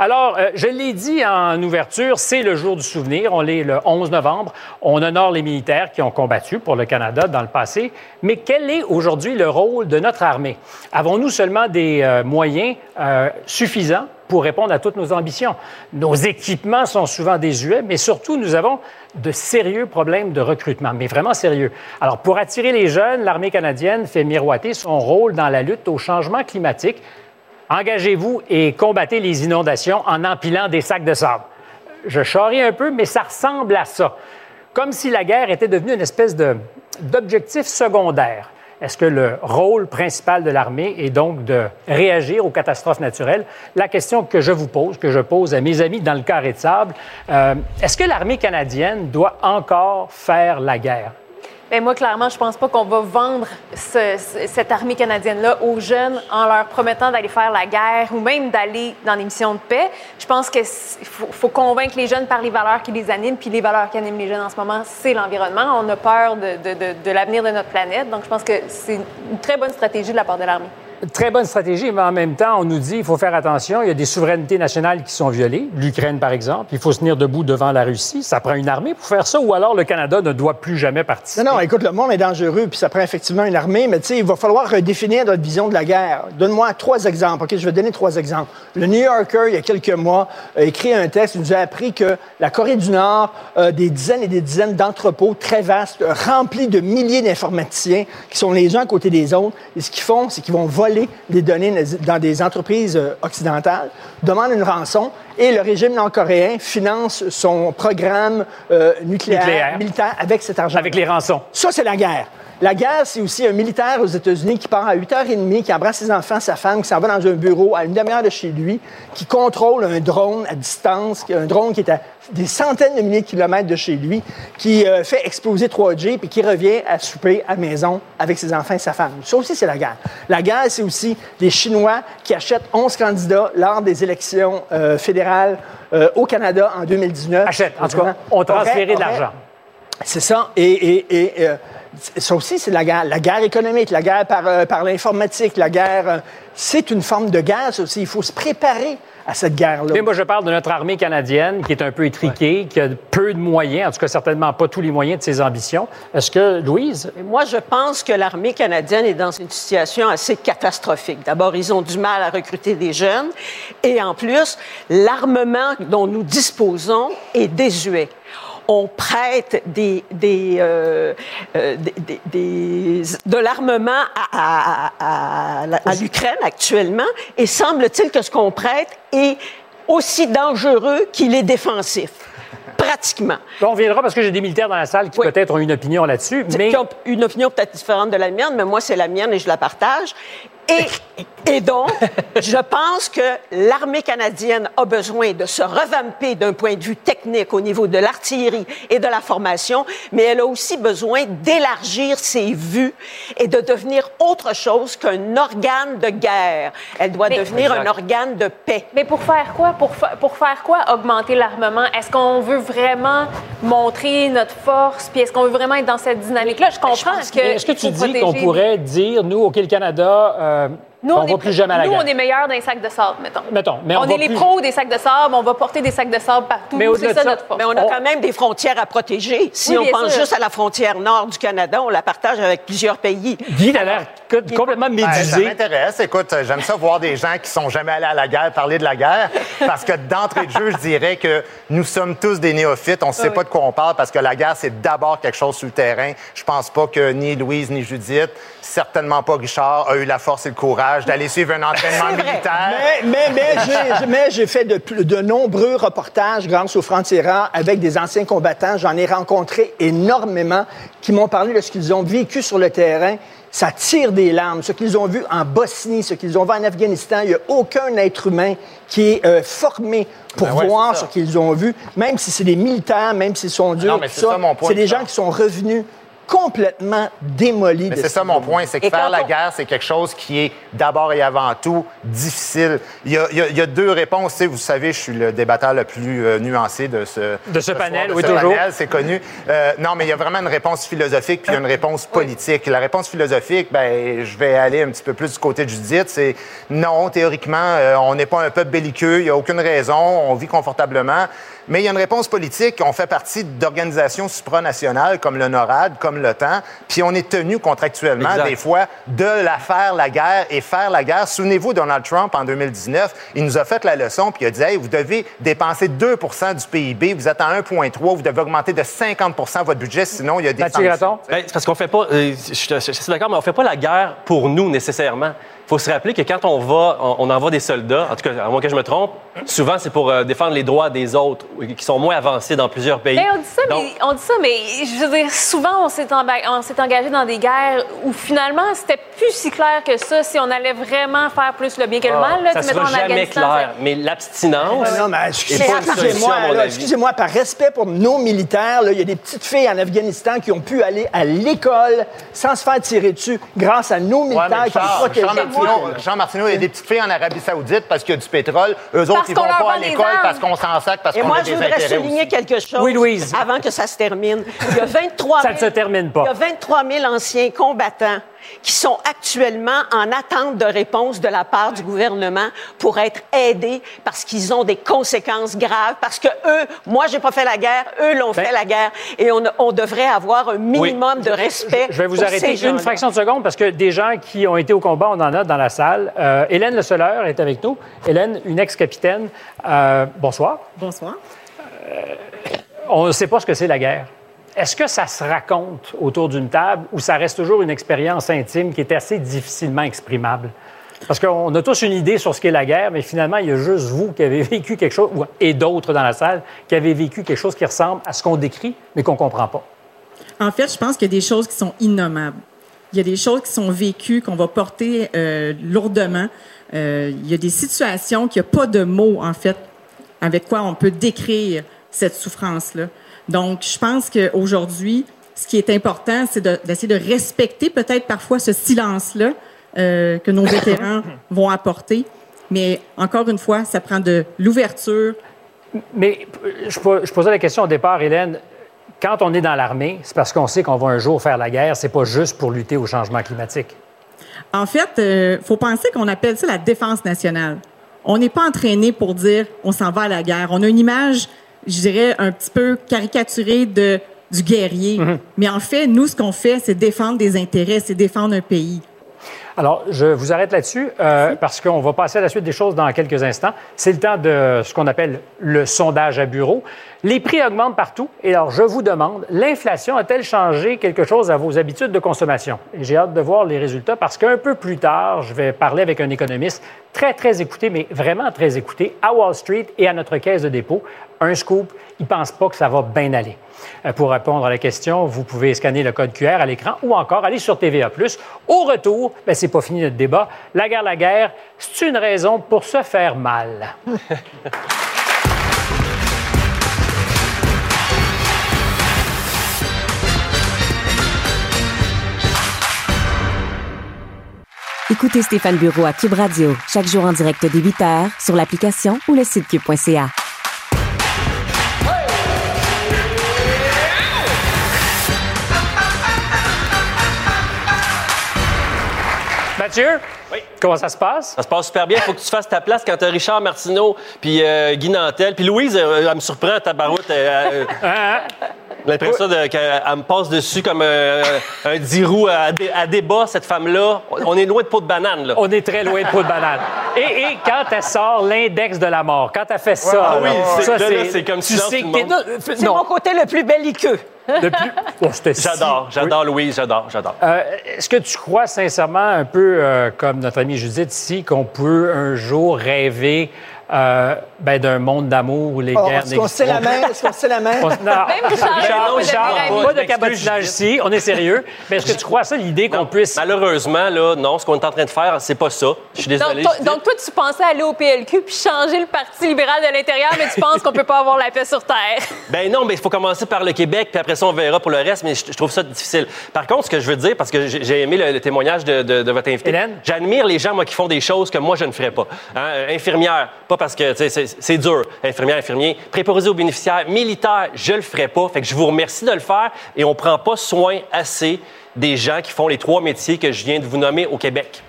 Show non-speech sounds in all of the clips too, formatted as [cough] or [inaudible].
Alors, euh, je l'ai dit en ouverture, c'est le jour du souvenir. On est le 11 novembre. On honore les militaires qui ont combattu pour le Canada dans le passé. Mais quel est aujourd'hui le rôle de notre armée? Avons-nous seulement des euh, moyens euh, suffisants pour répondre à toutes nos ambitions? Nos équipements sont souvent désuets, mais surtout, nous avons de sérieux problèmes de recrutement, mais vraiment sérieux. Alors, pour attirer les jeunes, l'armée canadienne fait miroiter son rôle dans la lutte au changement climatique Engagez-vous et combattez les inondations en empilant des sacs de sable. Je charrie un peu, mais ça ressemble à ça. Comme si la guerre était devenue une espèce d'objectif secondaire. Est-ce que le rôle principal de l'armée est donc de réagir aux catastrophes naturelles? La question que je vous pose, que je pose à mes amis dans le carré de sable, euh, est-ce que l'armée canadienne doit encore faire la guerre? Bien, moi, clairement, je pense pas qu'on va vendre cette armée canadienne-là aux jeunes en leur promettant d'aller faire la guerre ou même d'aller dans des missions de paix. Je pense qu'il faut, convaincre les jeunes par les valeurs qui les animent, puis les valeurs qui animent les jeunes en ce moment, c'est l'environnement. On a peur de, de l'avenir de notre planète, donc je pense que c'est une très bonne stratégie de la part de l'armée. Très bonne stratégie, mais en même temps, on nous dit qu'il faut faire attention. Il y a des souverainetés nationales qui sont violées. L'Ukraine, par exemple. Il faut se tenir debout devant la Russie. Ça prend une armée pour faire ça, ou alors le Canada ne doit plus jamais participer? Non, non, écoute, le monde est dangereux, puis ça prend effectivement une armée, mais tu sais, il va falloir redéfinir notre vision de la guerre. Donne-moi trois exemples. OK, je vais donner trois exemples. Le New Yorker, il y a quelques mois, a écrit un texte, il nous a appris que la Corée du Nord a des dizaines et des dizaines d'entrepôts très vastes, remplis de milliers d'informaticiens qui sont les uns à côté des autres. Et ce qu'ils font, c'est qu'ils vont voler des données dans des entreprises euh, occidentales, demande une rançon et le régime nord-coréen finance son programme euh, nucléaire, militaire avec cet argent. Avec les rançons. Ça, c'est la guerre. La guerre, c'est aussi un militaire aux États-Unis qui part à 8h30, qui embrasse ses enfants, sa femme, qui s'en va dans un bureau à une demi-heure de chez lui, qui contrôle un drone à distance, un drone qui est à des centaines de milliers de kilomètres de chez lui, qui euh, fait exploser 3G, puis qui revient à souper à maison avec ses enfants et sa femme. Ça aussi, c'est la guerre. La guerre, c'est aussi des Chinois qui achètent 11 candidats lors des élections euh, fédérales euh, au Canada en 2019. Achètent, en tout cas, on transféré de l'argent. C'est ça. Et, et ça aussi, c'est la guerre. La guerre économique, la guerre par, par l'informatique, la guerre. C'est une forme de guerre, ça aussi. Il faut se préparer à cette guerre-là. Mais moi, je parle de notre armée canadienne qui est un peu étriquée, qui a peu de moyens, en tout cas certainement pas tous les moyens de ses ambitions. Est-ce que, Louise? Moi, je pense que l'armée canadienne est dans une situation assez catastrophique. D'abord, ils ont du mal à recruter des jeunes et en plus, l'armement dont nous disposons est désuet on prête des, des, euh, euh des, des de l'armement à, à, à, l'Ukraine actuellement, et semble-t-il que ce qu'on prête est aussi dangereux qu'il est défensif pratiquement. on viendra parce que j'ai des militaires dans la salle qui peut-être ont une opinion là-dessus, mais... Qui ont une opinion peut-être différente de la mienne, mais moi, c'est la mienne et je la partage. Et, et donc, je pense que l'armée canadienne a besoin de se revamper d'un point de vue technique au niveau de l'artillerie et de la formation, mais elle a aussi besoin d'élargir ses vues et de devenir autre chose qu'un organe de guerre. Elle doit devenir un organe de paix. Mais pour faire quoi? Pour, pour faire quoi augmenter l'armement? Est-ce qu'on veut vraiment montrer notre force? Puis est-ce qu'on veut vraiment être dans cette dynamique-là? Je comprends que... Est-ce que tu dis qu'on pourrait dire, nous, OK, le Canada... Euh, euh, nous, on, est, plus jamais à la Nous, on est meilleurs dans les sacs de sable, mettons. mettons mais on, est les pros des sacs de sable, on va porter des sacs de sable partout. Mais c'est ça, notre force. Mais on a quand même des frontières à protéger. Si on pense juste à la frontière nord du Canada, on la partage avec plusieurs pays. Guy a l'air complètement ben, médusé. ça m'intéresse. Écoute, j'aime ça voir des gens qui sont jamais allés à la guerre parler de la guerre, parce que d'entrée de jeu, je dirais que nous sommes tous des néophytes. On ne sait pas de quoi on parle, parce que la guerre, c'est d'abord quelque chose sur le terrain. Je pense pas que ni Louise ni Judith, certainement pas Richard, a eu la force et le courage d'aller suivre un entraînement [laughs] militaire. Mais, [laughs] mais, j'ai fait de, de, nombreux reportages grâce aux Frontières avec des anciens combattants. J'en ai rencontré énormément qui m'ont parlé de ce qu'ils ont vécu sur le terrain. Ça tire des larmes. Ce qu'ils ont vu en Bosnie, ce qu'ils ont vu en Afghanistan, il n'y a aucun être humain qui est euh, formé pour ben voir ce qu'ils ont vu, même si c'est des militaires, même s'ils sont durs. C'est des gens qui sont revenus complètement démoli. Mais c'est ce ça mon point, c'est que Et faire la on- guerre, c'est quelque chose qui est d'abord et avant tout difficile. Il y a, il y a- il y a deux réponses. Tu sais, vous savez, je suis le débatteur le plus euh, nuancé de ce, De ce panel, soir, de oui, ce toujours. panel, c'est connu. Euh, non, mais il y a vraiment une réponse philosophique puis il y a une réponse politique. La réponse philosophique, ben, je vais aller un petit peu plus du côté de Judith. C'est non, théoriquement, euh, on n'est pas un peuple belliqueux. Il n'y a aucune raison. On vit confortablement. Mais il y a une réponse politique. On fait partie d'organisations supranationales comme le NORAD, comme l'OTAN, puis on est tenu contractuellement Exact. des fois de la faire la guerre et faire la guerre. Souvenez-vous, Donald Trump, en 2019, il nous a fait la leçon, puis il a dit, hey, vous devez dépenser 2% du PIB, vous êtes à 1,3, vous devez augmenter de 50% votre budget, sinon il y a des? Ben, c'est parce qu'on fait pas. euh, je, suis- je suis d'accord, mais on fait pas la guerre pour nous nécessairement. Il faut se rappeler que quand on va, on, on envoie des soldats, en tout cas, à moins que je me trompe, souvent c'est pour euh, défendre les droits des autres qui sont moins avancés dans plusieurs pays. Mais on dit ça, Donc, mais on dit ça, mais je veux dire, souvent on s'est emba- on s'est engagé dans des guerres où finalement c'était plus si clair que ça si on allait vraiment faire plus le bien que le mal. Là, ça sera jamais Afghanistan, clair. Mais l'abstinence. Non, mais excusez-moi, pas une solution, à excusez-moi, mon là, avis. excusez-moi, par respect pour nos militaires, il y a des petites filles en Afghanistan qui ont pu aller à l'école sans se faire tirer dessus grâce à nos militaires qui ont Jean, protégé. Jean Martineau, Jean Martineau, il y a des petites filles en Arabie Saoudite parce qu'il y a du pétrole. Eux autres, Parce ils vont pas à l'école parce qu'on s'en sac, parce Et qu'on moi, a je des voudrais intérêts souligner aussi. quelque chose Oui, Louise. avant que ça se termine. Il y a [laughs] 23 Ça 000, ne se termine pas. Il y a 23 000 anciens combattants qui sont actuellement en attente de réponse de la part du gouvernement pour être aidés parce qu'ils ont des conséquences graves, parce que eux, moi, j'ai pas fait la guerre, eux l'ont Ben- fait la guerre, et on, on devrait avoir un minimum de respect. Je vais vous pour arrêter une fraction de seconde parce que des gens qui ont été au combat, on en a dans la salle. Euh, Hélène Le Soleure est avec nous. Hélène, une ex-capitaine. Euh, bonsoir. Bonsoir. On ne sait pas ce que c'est la guerre. Est-ce que ça se raconte autour d'une table ou ça reste toujours une expérience intime qui est assez difficilement exprimable? Parce qu'on a tous une idée sur ce qu'est la guerre, mais finalement, il y a juste vous qui avez [laughs] vécu quelque chose, et d'autres dans la salle, qui avez vécu quelque chose qui ressemble à ce qu'on décrit, mais qu'on ne comprend pas. En fait, je pense qu'il y a des choses qui sont innommables. Il y a des choses qui sont vécues, qu'on va porter euh, lourdement. Euh, il y a des situations qu'il n'y a pas de mots, en fait, avec quoi on peut décrire cette souffrance-là. Donc, je pense qu'aujourd'hui, ce qui est important, c'est de- d'essayer de, respecter peut-être parfois ce silence-là euh, que nos vétérans [coughs] vont apporter. Mais encore une fois, ça prend de l'ouverture, Mais euh, je, po- je posais la question au départ, Hélène. Quand on est dans l'armée, c'est parce qu'on sait qu'on va un jour faire la guerre. C'est pas juste pour lutter au changement climatique. En fait, il faut penser qu'on appelle ça la défense nationale. On n'est pas entraîné pour dire on s'en va à la guerre. On a une image, je dirais, un petit peu caricaturée de, du guerrier. Mais en fait, nous, ce qu'on fait, c'est défendre des intérêts, c'est défendre un pays. Alors, je vous arrête là-dessus euh, parce qu'on va passer à la suite des choses dans quelques instants. C'est le temps de ce qu'on appelle le sondage à bureau. Les prix augmentent partout. Et alors, je vous demande, l'inflation a-t-elle changé quelque chose à vos habitudes de consommation? Et j'ai hâte de voir les résultats parce qu'un peu plus tard, je vais parler avec un économiste très, très écouté, mais vraiment très écouté, à Wall Street et à notre caisse de dépôt. Un scoop, il ne pense pas que ça va bien aller. Euh, Pour répondre à la question, vous pouvez scanner le code QR à l'écran ou encore aller sur TVA+. Au retour, ben, c'est pas fini notre débat. La guerre, la guerre, c'est une raison pour se faire mal. [laughs] Écoutez Stéphane Bureau à Cube Radio, chaque jour en direct dès 8h sur l'application ou le site cube.ca. Mathieu, Oui. comment ça se passe? Ça se passe super bien. Il faut que tu fasses ta place quand tu as Richard Martineau, puis euh, Guy Nantel. Puis Louise, euh, elle me surprend, ta barouette. euh, [laughs] Hein? J'ai l'impression qu'elle elle me passe dessus comme euh, un dix roues à, dé- à débat, cette femme-là. On est loin de peau de banane, là. On est très loin de peau de banane. Et, et quand elle sort l'index de la mort, quand elle fait ça, Ah oui, c'est- ça, comme tu sais tout que t'es- C'est mon côté le plus belliqueux. De plus- [laughs] Oh, si- J'adore, j'adore Louise, j'adore, j'adore. Euh, Est-ce que tu crois sincèrement, un peu euh, comme notre amie Judith ici, qu'on peut un jour rêver euh, ben, d'un monde d'amour où les Oh, guerres Est-ce qu'on se la main? Est-ce qu'on se la main? Même Richard, devenir pas de cabotinage ici, on est sérieux. Mais est-ce que tu crois à ça, l'idée qu'on puisse... Malheureusement, là, non, ce qu'on est en train de faire, c'est pas ça. Je suis désolé. Donc, donc, toi, tu pensais aller au PLQ puis changer le Parti libéral de l'intérieur, mais tu penses qu'on peut pas avoir la paix sur Terre. [laughs] Ben non, mais il faut commencer par le Québec, puis après ça, on verra pour le reste, mais je, trouve ça difficile. Par contre, ce que je veux dire, parce que j'ai aimé le, le témoignage de, de- de votre invité, j'admire les gens, moi, qui font des choses que moi, je ne ferais pas. Hein, infirmière, pas parce que, c'est- dur. Infirmière, infirmier. Préposé aux bénéficiaires. Militaire, je le ferais pas. Fait que je vous remercie de le faire et on prend pas soin assez des gens qui font les trois métiers que je viens de vous nommer au Québec.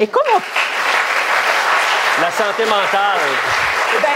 Et comme on- La santé mentale. ben,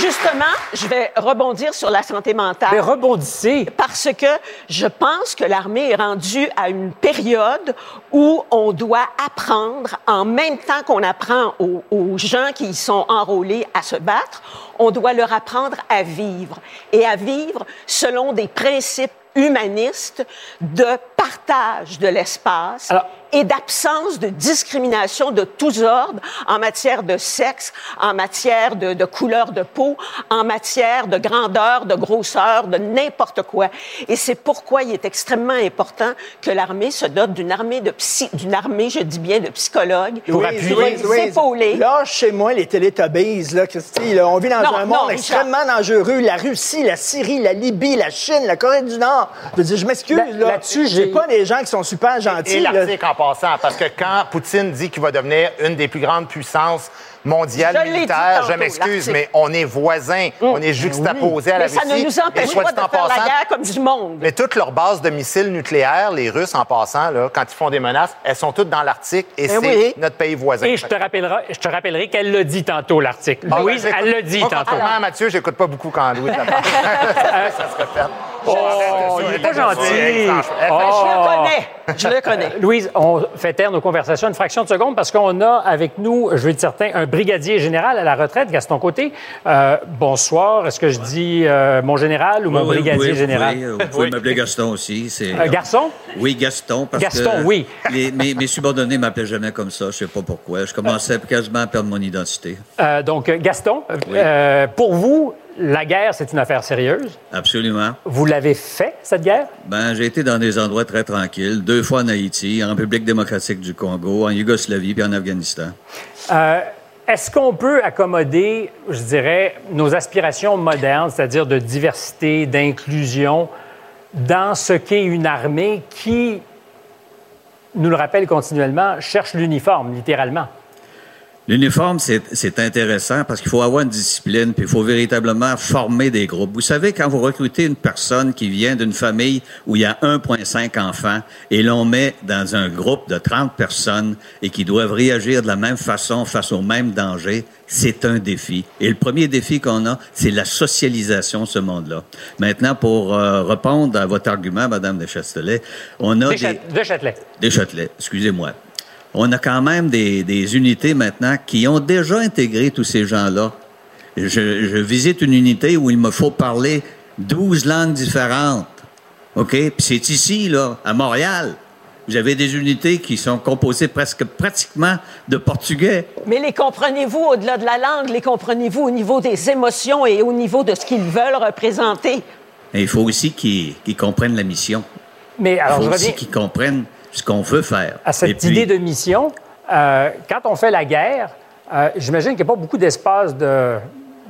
justement, je vais rebondir sur la santé mentale. Mais rebondissez. Parce que je pense que l'armée est rendue à une période où on doit apprendre, en même temps qu'on apprend aux, aux gens qui y sont enrôlés à se battre, on doit leur apprendre à vivre. Et à vivre selon des principes humanistes de partage de l'espace Alors- et d'absence de discrimination de tous ordres en matière de sexe, en matière de, de couleur de peau, en matière de grandeur, de grosseur, de n'importe quoi. Et c'est pourquoi il est extrêmement important que l'armée se dote d'une armée de psy, d'une armée, je dis bien, de psychologues Pour Louise, appuyer. S'épauler. Lâche chez moi les Teletubbies, là, Christy. là. On vit dans Non, un non, monde Richard. extrêmement dangereux. La Russie, la Syrie, la Libye, la Chine, la Corée du Nord. Je veux dire, je m'excuse, Là- là. là-dessus, j'ai- pas des gens qui sont super gentils. Et là. l'article en passant, parce que quand Poutine dit qu'il va devenir une des plus grandes puissances mondiales Je militaires, je tantôt, m'excuse, mais on est voisins, on est juxtaposés à la Mais ça Russie. ne nous Et empêche pas de faire la passant, guerre comme du monde. Mais toutes leurs bases de missiles nucléaires, les Russes en passant, là, quand ils font des menaces, elles sont toutes dans l'Arctique et c'est oui. notre pays voisin. Et je te, rappellerai, je te rappellerai qu'elle l'a dit tantôt, l'article. Ah, Louise, ben, elle l'a dit Moi, tantôt. contrairement à Mathieu, j'écoute pas beaucoup quand Louise la [laughs] ça se répète. Oh, il est pas gentil. Ben, Oh. je le connais. Je le connais. [laughs] Louise, on fait taire nos conversations une fraction de seconde parce qu'on a avec nous, je vais être certain, un brigadier général à la retraite, Gaston Côté. Euh, bonsoir. Est-ce que je dis euh, mon général ou mon Oui, oui, brigadier vous pouvez, général? Vous pouvez, vous pouvez m'appeler Gaston aussi. c'est- Euh, garçon? Oui, Gaston. Parce Gaston, que oui. les- mes, mes subordonnés m'appelaient jamais comme ça. Je sais pas pourquoi. Je commençais quasiment à perdre mon identité. Euh, donc, Gaston, Oui. pour vous, la guerre, c'est une affaire sérieuse. Absolument. Vous l'avez fait, cette guerre? Ben, j'ai été dans des endroits très tranquilles. Deux fois en Haïti, en République démocratique du Congo, en Yougoslavie puis en Afghanistan. Euh, Est-ce qu'on peut accommoder, je dirais, nos aspirations modernes, c'est-à-dire de diversité, d'inclusion, dans ce qu'est une armée qui, nous le rappelle continuellement, cherche l'uniforme, littéralement? L'uniforme, c'est intéressant parce qu'il faut avoir une discipline, puis il faut véritablement former des groupes. Vous savez, quand vous recrutez une personne qui vient d'une famille où il y a 1,5 enfants et l'on met dans un groupe de 30 personnes et qui doivent réagir de la même façon face au même danger, c'est un défi. Et le premier défi qu'on a, c'est la socialisation de ce monde-là. Maintenant, pour euh, répondre à votre argument, Madame de Chastelet, on a De des... Châtelet- de Châtelet. Des Châtelet, excusez-moi. On a quand même des, des unités maintenant qui ont déjà intégré tous ces gens-là. Je, je visite une unité où il me faut parler 12 langues différentes. OK? Puis c'est ici, là, à Montréal. Vous avez des unités qui sont composées presque pratiquement de portugais. Mais les comprenez-vous au-delà de la langue? Les comprenez-vous au niveau des émotions et au niveau de ce qu'ils veulent représenter? Et il faut aussi qu'ils comprennent la mission. Mais Il alors, je faut aussi reviens qu'ils comprennent ce qu'on veut faire. à cette puis- idée de mission. Euh, quand on fait la guerre, euh, j'imagine qu'il n'y a pas beaucoup d'espace de,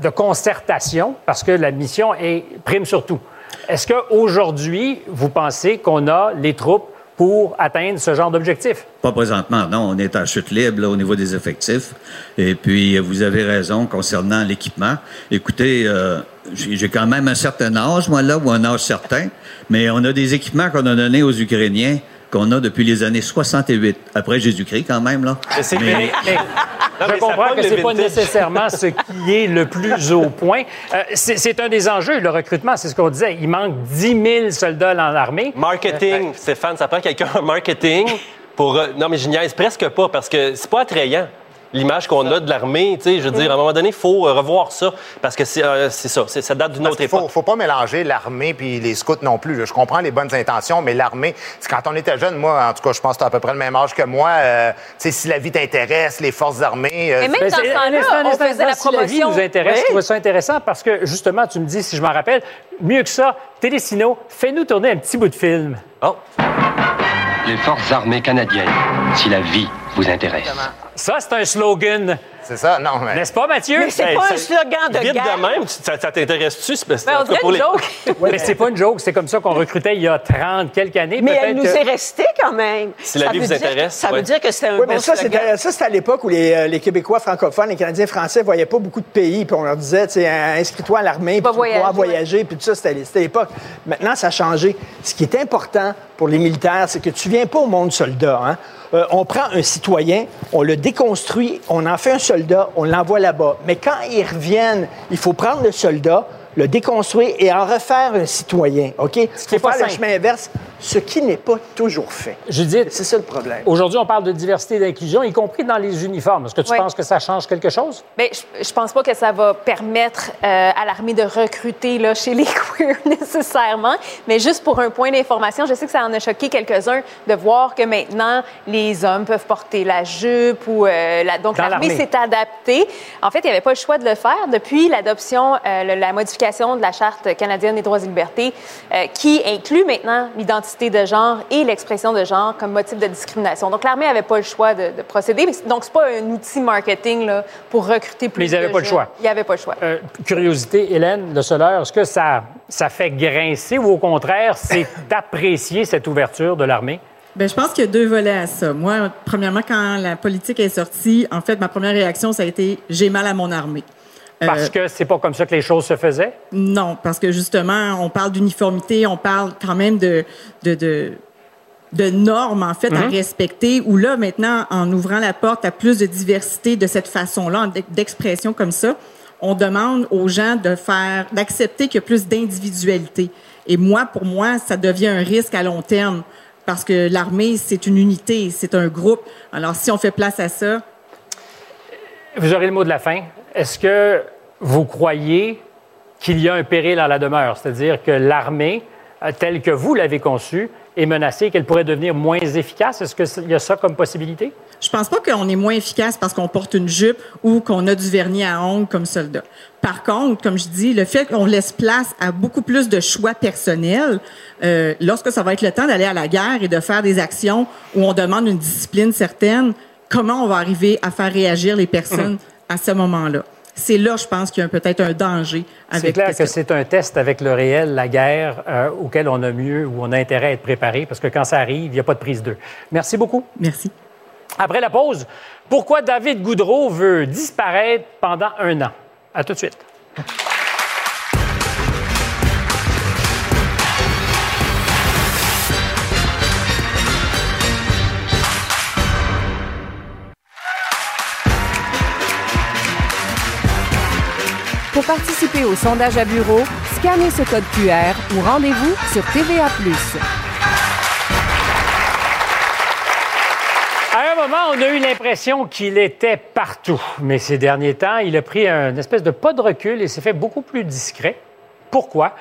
de concertation parce que la mission est prime sur tout. Est-ce qu'aujourd'hui, vous pensez qu'on a les troupes pour atteindre ce genre d'objectif? Pas présentement, non. On est en chute libre là, au niveau des effectifs. Et puis, euh, vous avez raison concernant l'équipement. Écoutez, euh, j'ai j'ai quand même un certain âge, moi, là, ou un âge certain, mais on a des équipements qu'on a donnés aux Ukrainiens qu'on a depuis les années 68, après Jésus-Christ quand même, là. Mais Mais- mais- mais- Non, je comprends que le c'est pas nécessairement ce qui est le plus au point. Euh, c'est un des enjeux, le recrutement, c'est ce qu'on disait. Il manque 10 000 soldats dans l'armée. Marketing, Stéphane, ça prend quelqu'un en marketing pour. euh, non, mais je niaise presque pas parce que c'est pas attrayant. L'image qu'on a de l'armée. Tu sais, je veux dire, à un moment donné, il faut euh, revoir ça parce que c'est euh, ça, ça date d'une autre qu'il faut, époque. faut pas mélanger l'armée puis les scouts non plus. là. Je comprends les bonnes intentions, mais l'armée, c'est quand on était jeune, moi, en tout cas, je pense que tu as à peu près le même âge que moi. euh, tu sais, si la vie t'intéresse, les forces armées. euh, Et même dans c'est- ce temps-là, on faisait la si la vie promotion. nous intéresse, Oui. je trouve ça intéressant parce que, justement, tu me dis, si je m'en rappelle, mieux que ça, Télésino, fais-nous tourner un petit bout de film. Oh, Les forces armées canadiennes, si la vie vous intéresse. Ça, c'est un slogan. c'est ça? Non, mais. N'est-ce pas, Mathieu? Mais c'est Hey, pas un slogan de vite guerre. de même, ça, ça t'intéresse-tu? C'est parce- Ben, une les- joke. [laughs] Mais c'est pas une joke, c'est comme ça qu'on recrutait il y a 30 quelques années. Mais elle nous que- est restée quand même. Si la Ça vie veut vous dire que- intéresse, Ça ouais. veut dire que c'était un Oui, bon mais ça, slogan. c'était ça, c'était à l'époque où les, euh, les Québécois francophones, les Canadiens français voyaient pas beaucoup de pays, puis on leur disait, sais, inscris-toi à l'armée, puis Pas tu vas pouvoir voyager, voyager, puis tout ça, c'était c'était l'époque. Maintenant, ça a changé. Ce qui est important pour les militaires, c'est que tu viens pas au monde soldat. Hein? Euh, on prend un citoyen, on le déconstruit, on en fait un soldat, on l'envoie là-bas. Mais quand ils reviennent, il faut prendre le soldat, le déconstruire et en refaire un citoyen. OK? Il qui est faut pas faire le chemin inverse, ce qui n'est pas toujours fait. Judith, C'est ça le problème. aujourd'hui, on parle de diversité et d'inclusion, y compris dans les uniformes. Est-ce que tu Oui. penses que ça change quelque chose? Bien, je, je pense pas que ça va permettre euh, à l'armée de recruter là, chez les [laughs] queers nécessairement, mais juste pour un point d'information, je sais que ça en a choqué quelques-uns de voir que maintenant les hommes peuvent porter la jupe ou euh, la... donc l'armée s'est adaptée. En fait, il n'y avait pas le choix de le faire depuis l'adoption, euh, la modification de la charte canadienne des droits et libertés, euh, qui inclut maintenant l'identité de genre et l'expression de genre comme motif de discrimination. Donc l'armée n'avait pas le choix de, de procéder. Donc c'est pas un outil marketing là, pour recruter plus Mais ils avaient de pas le choix. Il n'y avait pas le choix. Euh, curiosité, Hélène Le Soleur, est-ce que ça, ça fait grincer ou au contraire, c'est [laughs] d'apprécier cette ouverture de l'armée? Ben, je pense qu'il y a deux volets à ça. Moi, premièrement, quand la politique est sortie, en fait, ma première réaction, ça a été j'ai mal à mon armée. Euh, Parce que c'est pas comme ça que les choses se faisaient? Non, parce que justement, on parle d'uniformité, on parle quand même de, de, de, de normes, en fait, à respecter, où là, maintenant, en ouvrant la porte à plus de diversité de cette façon-là, d'expression comme ça, on demande aux gens de faire, d'accepter qu'il y a plus d'individualité. Et moi, pour moi, ça devient un risque à long terme, parce que l'armée, c'est une unité, c'est un groupe. Alors, si on fait place à ça, Vous aurez le mot de la fin. Est-ce que vous croyez qu'il y a un péril à la demeure? C'est-à-dire que l'armée, euh, telle que vous l'avez conçue, est menacée, qu'elle pourrait devenir moins efficace? Est-ce qu'il y a ça comme possibilité? Je pense pas qu'on est moins efficace parce qu'on porte une jupe ou qu'on a du vernis à ongles comme soldat. Par contre, comme je dis, le fait qu'on laisse place à beaucoup plus de choix personnels, euh, lorsque ça va être le temps d'aller à la guerre et de faire des actions où on demande une discipline certaine, comment on va arriver à faire réagir les personnes à ce moment-là? C'est là, je pense, qu'il y a peut-être un danger avec C'est clair que c'est un test avec le réel, la guerre, euh, auquel on a mieux ou on a intérêt à être préparé, parce que quand ça arrive, il n'y a pas de prise d'eux. Merci beaucoup. Merci. Après la pause, pourquoi David Goudreau veut disparaître pendant un an? À tout de suite. Participer au sondage à bureau, scannez ce code QR ou rendez-vous sur TVA. À un moment, on a eu l'impression qu'il était partout. Mais ces derniers temps, il a pris un espèce de pas de recul et s'est fait beaucoup plus discret. Pourquoi?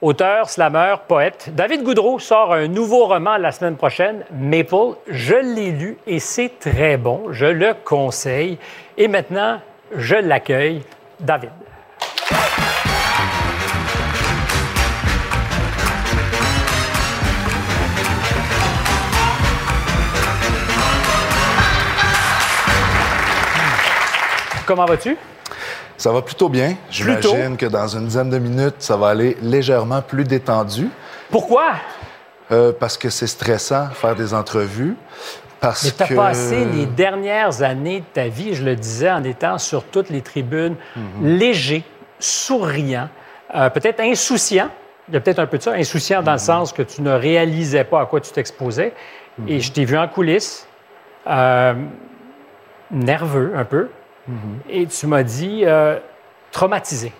Auteur, slammer, poète, David Goudreau sort un nouveau roman la semaine prochaine, Maple. Je l'ai lu et c'est très bon. Je le conseille. Et maintenant, je l'accueille, David. Comment vas-tu? Ça va plutôt bien. J'imagine que dans une dizaine de minutes, ça va aller légèrement plus détendu. Pourquoi? Euh, parce que c'est stressant faire des entrevues. Parce Mais tu as que... passé les dernières années de ta vie, je le disais, en étant sur toutes les tribunes, Mhm. léger, souriant, euh, peut-être insouciant. Il y a peut-être un peu de ça, insouciant Mhm. dans le sens que tu ne réalisais pas à quoi tu t'exposais. Mhm. Et je t'ai vu en coulisses, euh, nerveux un peu, Mhm. et tu m'as dit euh, traumatisé.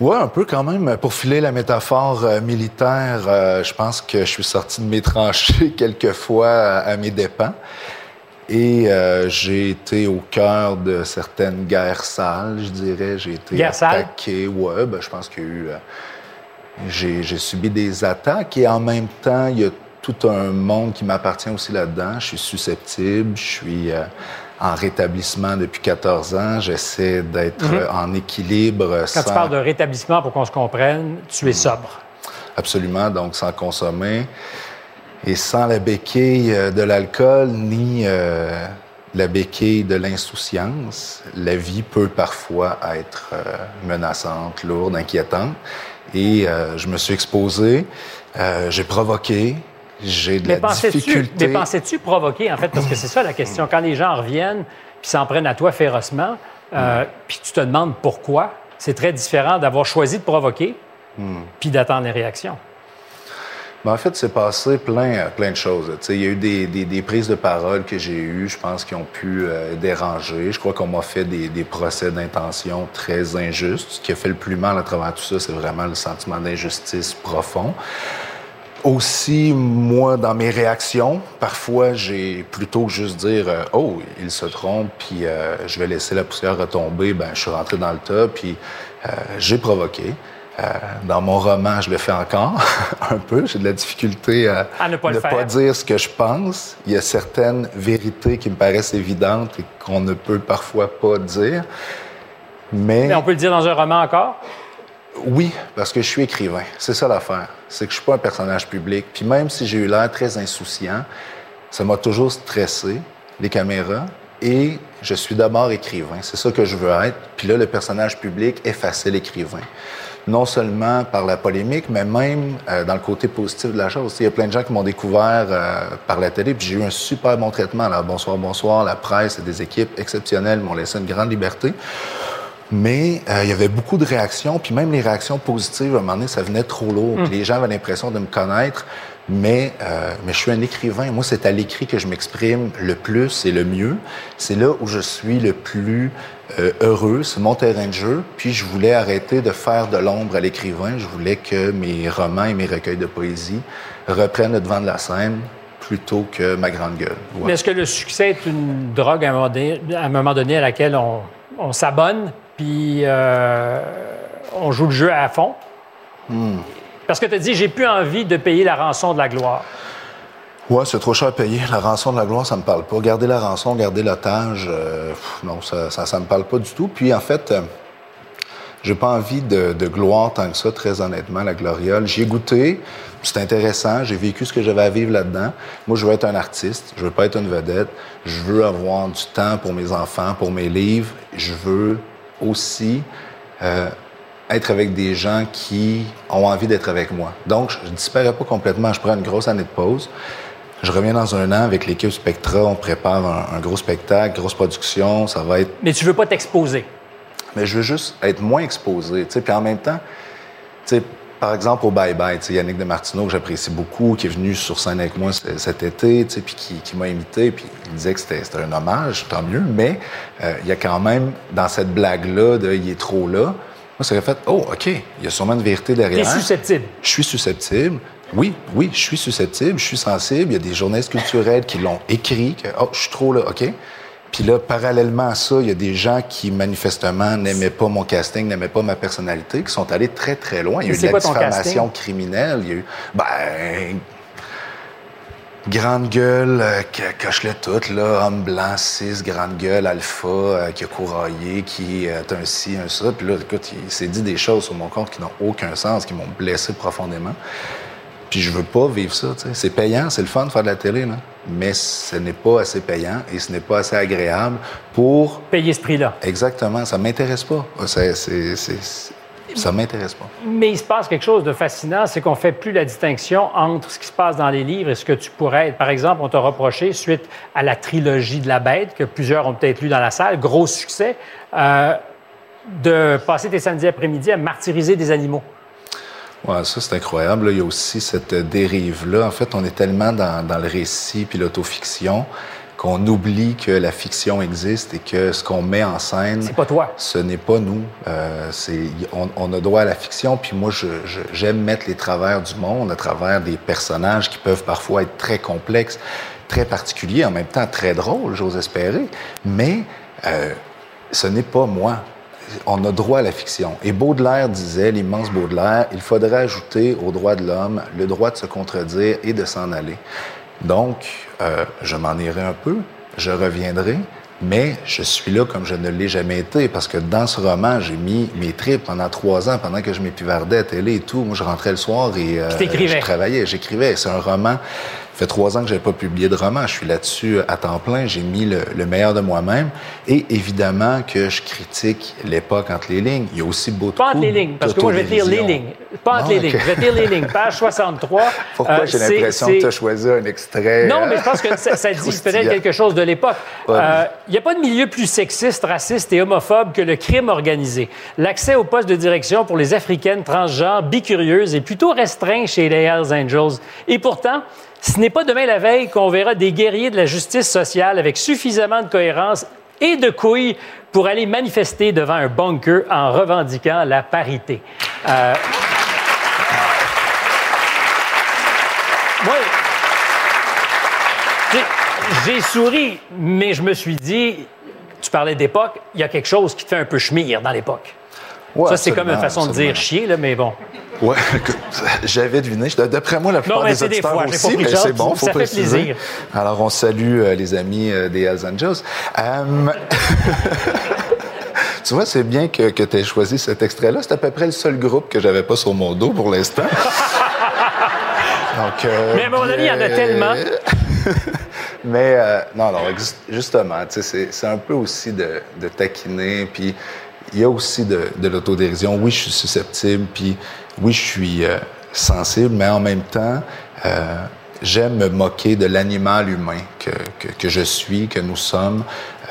Oui, un peu quand même. Pour filer la métaphore euh, militaire, euh, je pense que je suis sorti de mes tranchées [laughs] quelques fois à, à mes dépens. Et euh, j'ai été au cœur de certaines guerres sales, je dirais. J'ai été Guerre attaqué. Ouais, ben, je pense qu'il y a eu. euh, j'ai, j'ai subi des attaques et en même temps, il y a tout un monde qui m'appartient aussi là-dedans. Je suis susceptible, je suis euh, en rétablissement depuis 14 ans. J'essaie d'être euh, en équilibre. Mhm. Quand sans... tu parles de rétablissement, pour qu'on se comprenne, tu es sobre. Absolument, donc sans consommer et sans la béquille euh, de l'alcool ni euh, la béquille de l'insouciance, la vie peut parfois être euh, menaçante, lourde, inquiétante. Et euh, je me suis exposé, j'ai provoqué, j'ai de Mais la difficulté. mais pensais-tu provoquer, en fait, parce que c'est ça la question. Quand les gens reviennent puis s'en prennent à toi férocement, euh, puis tu te demandes pourquoi, c'est très différent d'avoir choisi de provoquer puis d'attendre les réactions. Ben, en fait, c'est passé plein, euh, plein de choses. Il y a eu des, des- des prises de parole que j'ai eues, je pense, qui ont pu euh, déranger. Je crois qu'on m'a fait des, des procès d'intention très injustes. Ce qui a fait le plus mal à travers tout ça, c'est vraiment le sentiment d'injustice profond. Aussi, moi, dans mes réactions, parfois, j'ai plutôt que juste dire euh, Oh, il se trompe, puis euh, je vais laisser la poussière retomber, ben, je suis rentré dans le tas, puis euh, j'ai provoqué. Dans mon roman, je le fais encore [laughs] un peu. J'ai de la difficulté à, À ne pas de faire. dire ce que je pense. Il y a certaines vérités qui me paraissent évidentes et qu'on ne peut parfois pas dire. Mais, Mais on peut le dire dans un roman encore? Oui, parce que je suis écrivain. C'est ça l'affaire. C'est que je suis pas un personnage public. Puis même si j'ai eu l'air très insouciant, ça m'a toujours stressé, les caméras. Et je suis d'abord écrivain. C'est ça que je veux être. Puis là, le personnage public effaçait l'écrivain. Non seulement par la polémique, mais même euh, dans le côté positif de la chose. Il y a plein de gens qui m'ont découvert euh, par la télé, puis j'ai eu un super bon traitement. Là, bonsoir, bonsoir. La presse et des équipes exceptionnelles m'ont laissé une grande liberté. Mais euh, il y avait beaucoup de réactions, puis même les réactions positives, à un moment donné, ça venait trop lourd. Puis les gens avaient l'impression de me connaître, mais, euh, mais je suis un écrivain. Moi, c'est à l'écrit que je m'exprime le plus et le mieux. C'est là où je suis le plus euh, heureux. C'est mon terrain de jeu. Puis je voulais arrêter de faire de l'ombre à l'écrivain. Je voulais que mes romans et mes recueils de poésie reprennent le devant de la scène plutôt que ma grande gueule. Ouais. Mais est-ce que le succès est une drogue à un moment donné à, un moment donné à laquelle on, on s'abonne? Puis euh, on joue le jeu à fond? Parce que tu as dit, j'ai plus envie de payer la rançon de la gloire. Ouais, c'est trop cher à payer. La rançon de la gloire, ça me parle pas. Garder la rançon, garder l'otage, euh, non, ça, ça, ça me parle pas du tout. Puis en fait, euh, j'ai pas envie de, de gloire tant que ça, très honnêtement, la gloriole. J'y ai goûté, c'est intéressant, j'ai vécu ce que j'avais à vivre là-dedans. Moi, je veux être un artiste, je veux pas être une vedette. Je veux avoir du temps pour mes enfants, pour mes livres. Je veux aussi euh, être avec des gens qui ont envie d'être avec moi. Donc, je ne disparais pas complètement. Je prends une grosse année de pause. Je reviens dans un an avec l'équipe Spectra. On prépare un, un gros spectacle, grosse production. Ça va être. Mais tu veux pas t'exposer. Mais je veux juste être moins exposé. Puis en même temps, tu sais, par exemple, au Bye Bye, tu sais, Yannick Demartino, que j'apprécie beaucoup, qui est venu sur scène avec moi cet été, tu sais, puis qui, qui m'a imité, puis il disait que c'était un hommage, tant mieux, mais euh, il y a quand même, dans cette blague-là de « il est trop là », moi, ça aurait fait « oh, OK, il y a sûrement une vérité derrière ». susceptible. Je suis susceptible. Oui, oui, je suis susceptible, je suis sensible. Il y a des journalistes culturels qui l'ont écrit, que oh, je suis trop là, OK. Puis là, parallèlement à ça, il y a des gens qui manifestement n'aimaient pas mon casting, n'aimaient pas ma personnalité, qui sont allés très très loin. Il y a eu de la quoi diffamation criminelle. Il y a eu, ben, grande gueule, euh, coche-le tout, là, homme blanc, cis, grande gueule, alpha, euh, qui a couraillé, qui est un ci, un ça. Puis là, écoute, il s'est dit des choses sur mon compte qui n'ont aucun sens, qui m'ont blessé profondément. Puis je veux pas vivre ça. C'est payant, c'est le fun de faire de la télé, là. Mais ce n'est pas assez payant et ce n'est pas assez agréable pour... Payer ce prix-là. Exactement, ça m'intéresse pas. C'est- c'est- c'est- ça m'intéresse pas. Mais il se passe quelque chose de fascinant, c'est qu'on fait plus la distinction entre ce qui se passe dans les livres et ce que tu pourrais être. Par exemple, on t'a reproché, suite à la trilogie de la bête, que plusieurs ont peut-être lu dans la salle, gros succès, euh, de passer tes samedis après-midi à martyriser des animaux. Ouais, ça, c'est incroyable. Là, il y a aussi cette dérive-là. En fait, on est tellement dans, dans le récit puis l'autofiction qu'on oublie que la fiction existe et que ce qu'on met en scène, C'est pas toi. ce n'est pas nous. Euh, on, on a droit à la fiction, puis moi, j'aime mettre les travers du monde à travers des personnages qui peuvent parfois être très complexes, très particulier, en même temps très drôle, j'ose espérer, mais euh, ce n'est pas moi. On a droit à la fiction. Et Baudelaire disait, l'immense Baudelaire, il faudrait ajouter au droit de l'homme le droit de se contredire et de s'en aller. Donc, euh, je m'en irai un peu, je reviendrai, mais je suis là comme je ne l'ai jamais été parce que dans ce roman, j'ai mis mes tripes pendant trois ans, pendant que je m'épivardais à télé et tout. Moi, je rentrais le soir et euh, je travaillais, j'écrivais. C'est un roman fait trois ans que je n'avais pas publié de roman. Je suis là-dessus à temps plein. J'ai mis le, meilleur de moi-même. Et évidemment que je critique l'époque entre les lignes. Il y a aussi beaucoup Pas entre les lignes, parce que moi, je vais te lire les lignes. Pas entre les lignes. Je vais te lire les lignes. [laughs] Page 63. Pourquoi euh, j'ai l'impression que tu as choisi un extrait? Non, mais je pense que ça, [laughs] dit peut-être quelque chose de l'époque. Euh, il n'y a pas de milieu plus sexiste, raciste et homophobe que le crime organisé. L'accès au poste de direction pour les Africaines transgenres bicurieuses est plutôt restreint chez les Hells Angels. Et pourtant, ce n'est pas demain la veille qu'on verra des guerriers de la justice sociale avec suffisamment de cohérence et de couilles pour aller manifester devant un bunker en revendiquant la parité. Euh... j'ai souri, mais je me suis dit, tu parlais d'époque, il y a quelque chose qui fait un peu chemire dans l'époque. ça, c'est comme une façon de dire chier, là, mais bon. Oui, [laughs] j'avais deviné. D'après moi, la plupart des auditeurs aussi, mais c'est bon, faut ça Fait plaisir. Alors, on salue euh, les amis euh, des Hells Angels. Euh, [laughs] tu vois, c'est bien que, que tu aies choisi cet extrait-là. C'est à peu près le seul groupe que j'avais pas sur mon dos pour l'instant. [laughs] Donc, mais à mon avis, il y en a tellement. mais non, non, justement, c'est un peu aussi de, de taquiner, puis il y a aussi de, de l'autodérision. Oui, je suis susceptible, puis oui, je suis euh, sensible, mais en même temps, euh, j'aime me moquer de l'animal humain que, que, que, je suis, que nous sommes,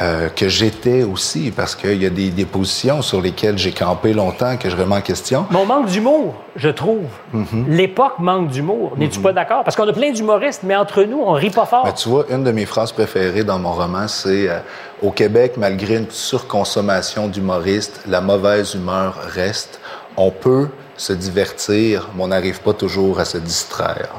euh, que j'étais aussi, parce qu'il y a des, des, positions sur lesquelles j'ai campé longtemps que je remets en question. Mais on manque d'humour, je trouve. Mm-hmm. L'époque manque d'humour. N'es-tu mm-hmm. pas d'accord? Parce qu'on a plein d'humoristes, mais entre nous, on rit pas fort. Mais tu vois, une de mes phrases préférées dans mon roman, c'est Au Québec, malgré une surconsommation d'humoristes, la mauvaise humeur reste. On peut se divertir, mais on n'arrive pas toujours à se distraire.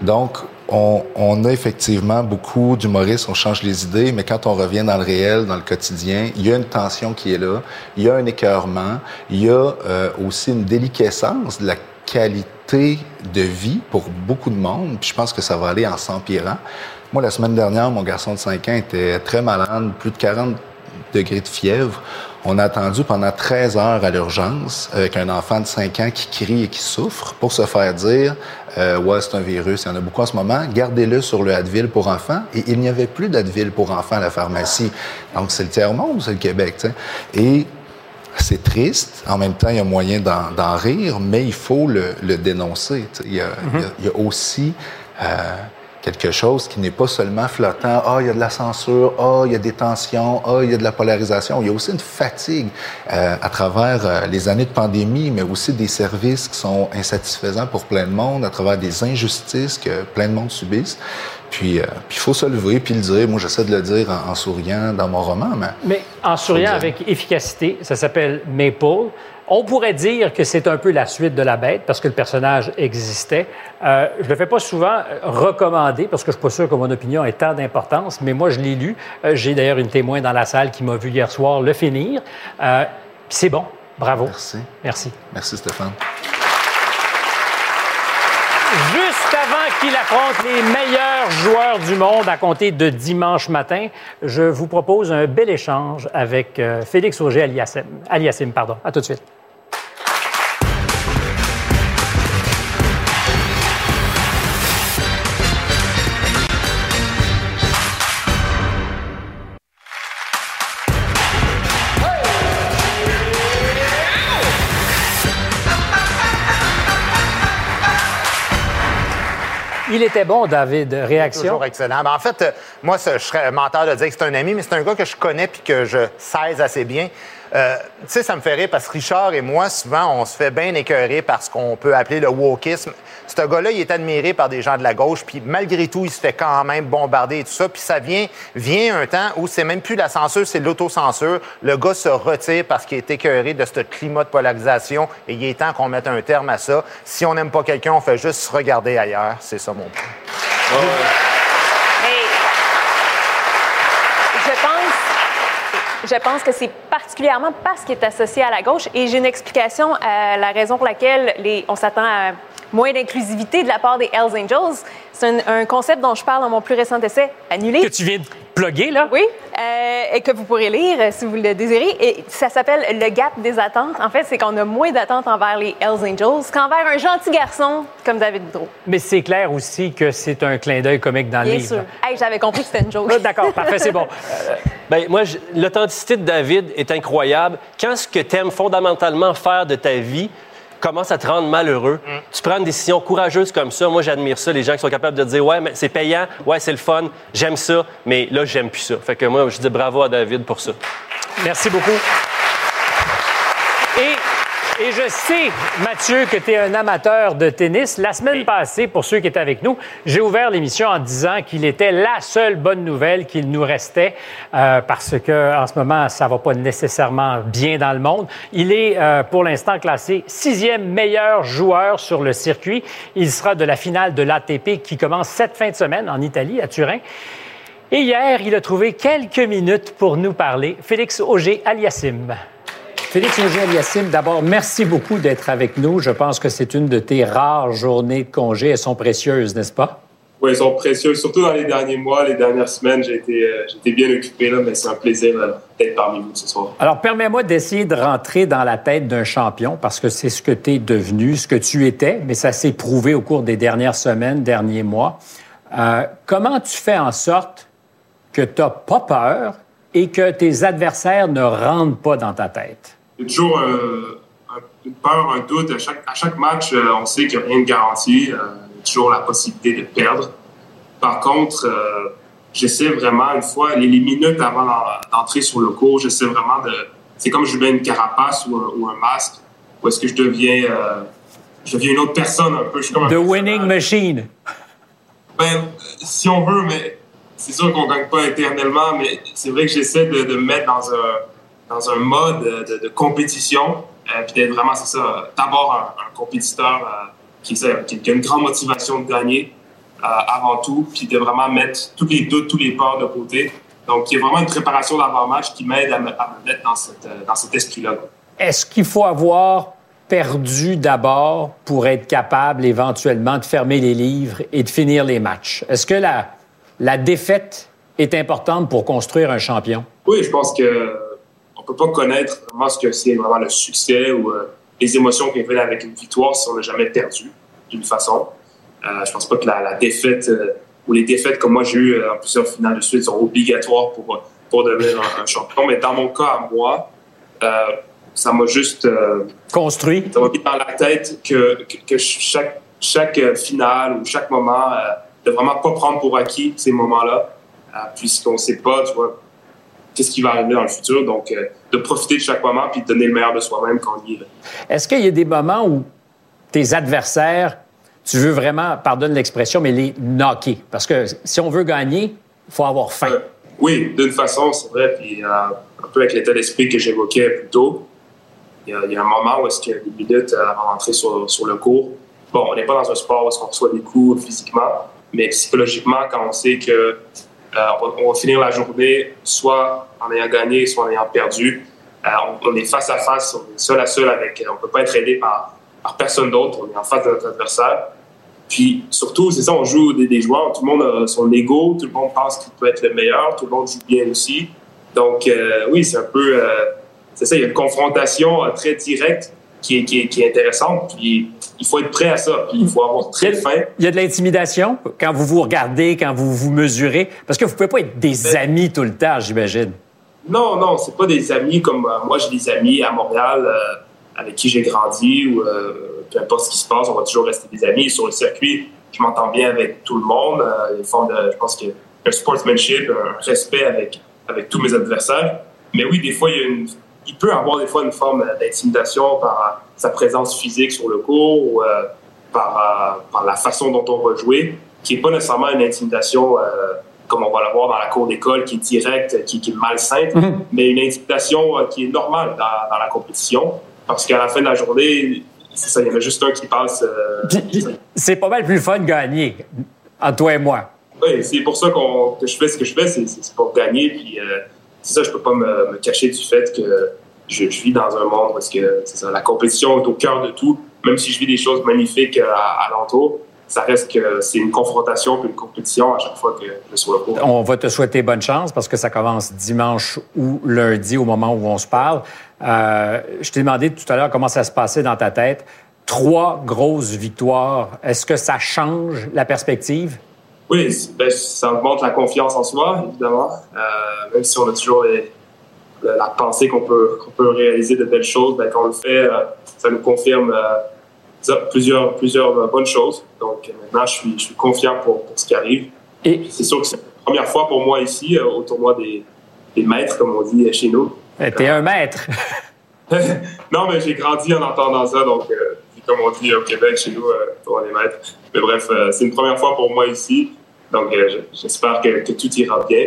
Donc, on, a effectivement beaucoup d'humoristes, on change les idées, mais quand on revient dans le réel, dans le quotidien, il y a une tension qui est là, il y a un écœurement, il y a euh, aussi une déliquescence de la qualité de vie pour beaucoup de monde, puis je pense que ça va aller en s'empirant. Moi, la semaine dernière, mon garçon de 5 ans était très malade, plus de 40 degrés de fièvre. On a attendu pendant 13 heures à l'urgence avec un enfant de 5 ans qui crie et qui souffre pour se faire dire euh, Ouais, c'est un virus, il y en a beaucoup en ce moment, gardez-le sur le Advil pour enfants. Et il n'y avait plus d'Advil pour enfants à la pharmacie. Donc, c'est le tiers-monde, c'est le Québec. sais. Et c'est triste. En même temps, il y a moyen d'en rire, mais il faut le, dénoncer. Il y, a, il y, a, aussi. Euh, quelque chose qui n'est pas seulement flottant. Ah, il y a de la censure. Ah, il y a des tensions. Ah, il y a de la polarisation. Il y a aussi une fatigue euh, à travers euh, les années de pandémie, mais aussi des services qui sont insatisfaisants pour plein de monde, à travers des injustices que plein de monde subissent. Puis, euh, il faut se lever puis le dire. Moi, j'essaie de le dire en, souriant dans mon roman, mais... Mais en souriant avec efficacité, ça s'appelle Maple. On pourrait dire que c'est un peu la suite de la bête parce que le personnage existait. Euh, je ne le fais pas souvent euh, recommander parce que je ne suis pas sûr que mon opinion ait tant d'importance, mais moi, je l'ai lu. Euh, j'ai d'ailleurs une témoin dans la salle qui m'a vu hier soir le finir. c'est bon. Bravo. Merci. Merci. Merci, Stéphane. Juste avant qu'il affronte les meilleurs joueurs du monde à compter de dimanche matin, je vous propose un bel échange avec Félix Auger-Aliassime. Aliassime, pardon. À tout de suite. Il était bon, David. Réaction? Toujours excellent. en fait, euh, moi, je serais menteur de dire que c'est un ami, mais c'est un gars que je connais puis que je sais assez bien. Euh, tu sais, ça me fait rire parce que Richard et moi, souvent, on se fait bien écœurer par ce qu'on peut appeler le wokisme. Ce gars-là, il est admiré par des gens de la gauche, puis malgré tout, il se fait quand même bombarder et tout ça. Puis ça vient, vient un temps où c'est même plus la censure, c'est l'autocensure. Le gars se retire parce qu'il est écœuré de ce climat de polarisation et il est temps qu'on mette un terme à ça. Si on n'aime pas quelqu'un, on fait juste se regarder ailleurs. C'est ça mon point. Ah je pense, je pense que c'est particulièrement parce qu'il est associé à la gauche et j'ai une explication à la raison pour laquelle les, on s'attend à moins d'inclusivité de la part des Hells Angels. C'est un, un concept dont je parle dans mon plus récent essai, Annulé. Que tu viens de plugger, là? Oui, euh, et que vous pourrez lire euh, si vous le désirez. Et ça s'appelle le gap des attentes. En fait, c'est qu'on a moins d'attentes envers les Hells Angels qu'envers un gentil garçon comme David Boudreau. Mais c'est clair aussi que c'est un clin d'œil comique dans le Bien livre. sûr. Hey, J'avais compris que c'était une joke. Ah, D'accord, parfait, c'est bon. [laughs] Ben, moi, l'authenticité de David est incroyable. Quand ce que tu aimes fondamentalement faire de ta vie commence à te rendre malheureux, tu prends une décision courageuse comme ça. Moi, j'admire ça, les gens qui sont capables de dire Ouais, mais c'est payant, ouais, c'est le fun, j'aime ça, mais là, j'aime plus ça. Fait que moi, je dis bravo à David pour ça. Merci beaucoup. Et, je sais, Mathieu, que tu es un amateur de tennis. La semaine passée, pour ceux qui étaient avec nous, j'ai ouvert l'émission en disant qu'il était la seule bonne nouvelle qu'il nous restait euh, parce que en ce moment, ça va pas nécessairement bien dans le monde. Il est euh, pour l'instant classé sixième meilleur joueur sur le circuit. Il sera de la finale de l'ATP qui commence cette fin de semaine en Italie, à Turin. Et hier, il a trouvé quelques minutes pour nous parler. Félix Auger-Aliassime. Félix Auger-Aliassime, d'abord, merci beaucoup d'être avec nous. Je pense que c'est une de tes rares journées de congé. Elles sont précieuses, n'est-ce pas? Oui, ils sont précieux. Surtout dans les derniers mois, les dernières semaines, j'ai été, euh, bien occupé, là, mais c'est un plaisir euh, d'être parmi vous ce soir. Alors, permets-moi d'essayer de rentrer dans la tête d'un champion parce que c'est ce que tu es devenu, ce que tu étais, mais ça s'est prouvé au cours des dernières semaines, derniers mois. Euh, comment tu fais en sorte que tu n'as pas peur et que tes adversaires ne rentrent pas dans ta tête? Il y a toujours euh, un- une peur, un doute. À chaque, à chaque match, euh, on sait qu'il n'y a rien de garanti. Euh, il y a toujours la possibilité de perdre. Par contre, j'essaie vraiment, une fois, les, les minutes avant d'en- d'entrer sur le cours, j'essaie vraiment de... C'est comme je mets une carapace ou un, ou un masque, ou est-ce que je deviens... euh, je deviens une autre personne un peu. Je suis comme un The winning machine. Ben, si on veut, mais c'est sûr qu'on gagne pas éternellement, mais c'est vrai que j'essaie de, de me mettre dans un, dans un mode de, de compétition, euh, puis d'être vraiment, c'est ça, d'abord un, un compétiteur euh, qui, a une grande motivation de gagner euh, avant tout, puis de vraiment mettre tous les doutes, tous les peurs de côté. Donc, il y a vraiment une préparation d'avant-match qui m'aide à, me- à me mettre dans, cette, dans cet esprit-là. Est-ce qu'il faut avoir perdu d'abord pour être capable éventuellement de fermer les livres et de finir les matchs? Est-ce que la, la défaite est importante pour construire un champion? Oui, je pense que on peut pas connaître vraiment ce que c'est vraiment le succès ou euh, les émotions qui viennent avec une victoire si on n'a jamais perdu d'une façon. Euh, je pense pas que la, la défaite euh, ou les défaites comme moi j'ai eu euh, en plusieurs finales de suite sont obligatoires pour pour devenir un, un champion. Mais dans mon cas à moi, ça m'a juste construit. Ça m'a mis dans la tête que, que, que chaque chaque finale ou chaque moment de vraiment pas prendre pour acquis ces moments-là, puisqu'on sait pas, tu vois, qu'est-ce qui va arriver dans le futur. Donc, euh, de profiter de chaque moment puis de donner le meilleur de soi-même quand on y est. Est-ce qu'il y a des moments où tes adversaires, tu veux vraiment, pardonne l'expression, mais les knocker? Parce que si on veut gagner, il faut avoir faim. Oui, d'une façon, c'est vrai. Puis, euh, un peu avec l'état d'esprit que j'évoquais plus tôt, il y, a, il y a un moment où est-ce qu'il y a des minutes euh, avant d'entrer sur, sur le cours. Bon, on n'est pas dans un sport où est-ce qu'on reçoit des coups physiquement, mais psychologiquement, quand on sait que euh, on, va, on va finir la journée soit en ayant gagné, soit en ayant perdu, euh, on, est face à face, on est seul à seul avec, on peut pas être aidé par, par personne d'autre, on est en face de notre adversaire. Puis surtout, c'est ça, on joue des, joueurs, tout le monde a son ego, tout le monde pense qu'il peut être le meilleur, tout le monde joue bien aussi. Donc euh, oui, c'est un peu, euh, c'est ça, il y a une confrontation euh, très directe qui est, qui, est, qui est intéressante. Puis il faut être prêt à ça, puis il faut avoir très faim. Il y a de l'intimidation quand vous vous regardez, quand vous vous mesurez, parce que vous pouvez pas être des amis tout le temps, j'imagine. Non, non, c'est pas des amis comme euh, moi, j'ai des amis à Montréal euh, avec qui j'ai grandi ou euh, peu importe ce qui se passe, on va toujours rester des amis. Sur le circuit, je m'entends bien avec tout le monde. Il y a une forme de, je pense qu'il y a un sportsmanship, un respect avec, avec tous mes adversaires. Mais oui, des fois, il, y a une, il peut avoir des fois une forme d'intimidation par sa présence physique sur le court ou euh, par, euh, par la façon dont on va jouer, qui n'est pas nécessairement une intimidation euh, comme on va l'avoir dans la cour d'école, qui est directe, qui, qui est malsaine, mais une intimidation euh, qui est normale dans, dans la compétition. Parce qu'à la fin de la journée, c'est ça, il y en a juste un qui passe. euh, C'est pas mal plus fun de gagner, entre toi et moi. oui, c'est pour ça que je fais ce que je fais, c'est, pour gagner. Puis, euh, c'est ça, je peux pas me, cacher du fait que je, vis dans un monde parce que ça, la compétition est au cœur de tout. Même si je vis des choses magnifiques à, à l'entour, ça reste que c'est une confrontation puis une compétition à chaque fois que je suis au. On va te souhaiter bonne chance parce que ça commence dimanche ou lundi au moment où on se parle. Euh, je t'ai demandé tout à l'heure comment ça se passait dans ta tête. Trois grosses victoires. Est-ce que ça change la perspective? Oui, ben, ça augmente la confiance en soi, évidemment. Euh, même si on a toujours les- la, la pensée qu'on peut, qu'on peut réaliser de belles choses, ben, quand on le fait, euh, ça nous confirme euh, plusieurs, plusieurs bonnes choses. Donc maintenant, je suis, je suis confiant pour, pour ce qui arrive. Et c'est sûr que c'est la première fois pour moi ici, au tournoi des, des maîtres, comme on dit chez nous. t'es un maître. [laughs] non, mais j'ai grandi en entendant ça, donc euh, comme on dit au Québec, chez nous, euh, des maîtres. Mais bref, euh, c'est une première fois pour moi ici, donc euh, je- j'espère que, que tout ira bien.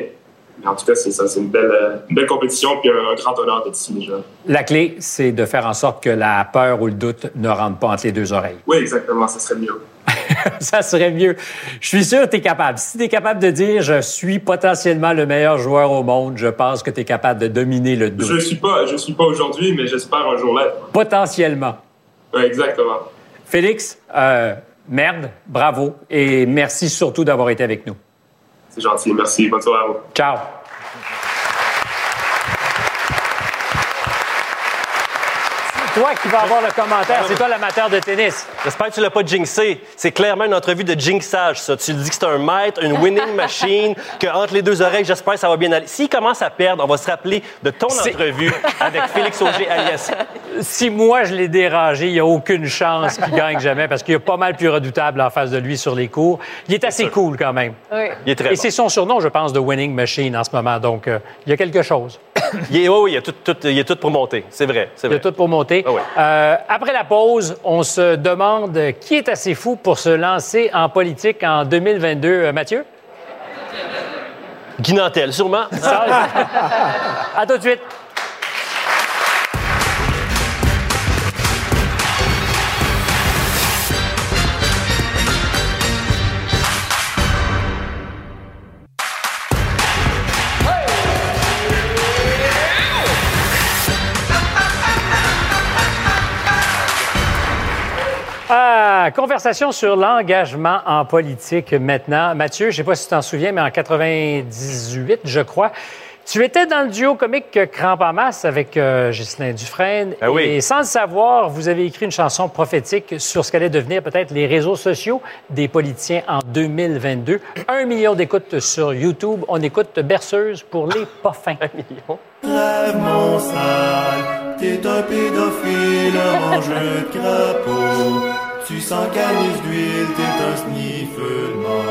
Mais en tout cas, c'est ça, c'est une belle, euh, une belle compétition, puis un, un grand honneur d'être ici déjà. La clé, c'est de faire en sorte que la peur ou le doute ne rentre pas entre les deux oreilles. Oui, exactement, ça serait mieux. [laughs] ça serait mieux. Je suis sûr que tu es capable. Si tu es capable de dire je suis potentiellement le meilleur joueur au monde, je pense que tu es capable de dominer le doute. Je suis pas, je suis pas aujourd'hui, mais j'espère un jour l'être. Potentiellement. Oui, exactement. Félix, euh, merde, bravo et merci surtout d'avoir été avec nous. C'est gentil, merci. Bonne soirée à vous. Ciao. C'est toi qui vas avoir le commentaire. C'est toi l'amateur de tennis. J'espère que tu l'as pas jinxé. C'est clairement une entrevue de jinxage, ça. Tu dis que c'est un maître, une winning [laughs] machine, que entre les deux oreilles, j'espère que ça va bien aller. S'il commence à perdre, on va se rappeler de ton entrevue avec Félix Auger alias. Si moi je l'ai dérangé, il n'y a aucune chance qu'il gagne jamais parce qu'il y a pas mal plus redoutable en face de lui sur les cours. Il est assez cool quand même. Oui. Il est très Et bon. c'est son surnom, je pense, de Winning Machine en ce moment. Donc, euh, il y a quelque chose. [coughs] Il est, oui, oui, il, a tout, tout- il est tout pour monter. C'est vrai, c'est Il y a vrai. tout pour monter. Ah. Euh, après la pause, on se demande qui est assez fou pour se lancer en politique en 2022. Euh, Mathieu? Guy Nantel, sûrement. Ça, [laughs] à tout de suite. Conversation sur l'engagement en politique maintenant. Mathieu, je ne sais pas si tu t'en souviens, mais en 98, je crois, tu étais dans le duo comique Crampe en masse avec euh, Ghislain Dufresne. Ah oui. Et sans le savoir, vous avez écrit une chanson prophétique sur ce qu'allaient devenir peut-être les réseaux sociaux des politiciens en 2022. Un million d'écoutes sur YouTube. On écoute Berceuse pour les [laughs] pas fins. Un million. Rêve mon sale, t'es un pédophile, un jeu de crapaud. Tu sens canisse d'huile, t'es un sniffelement.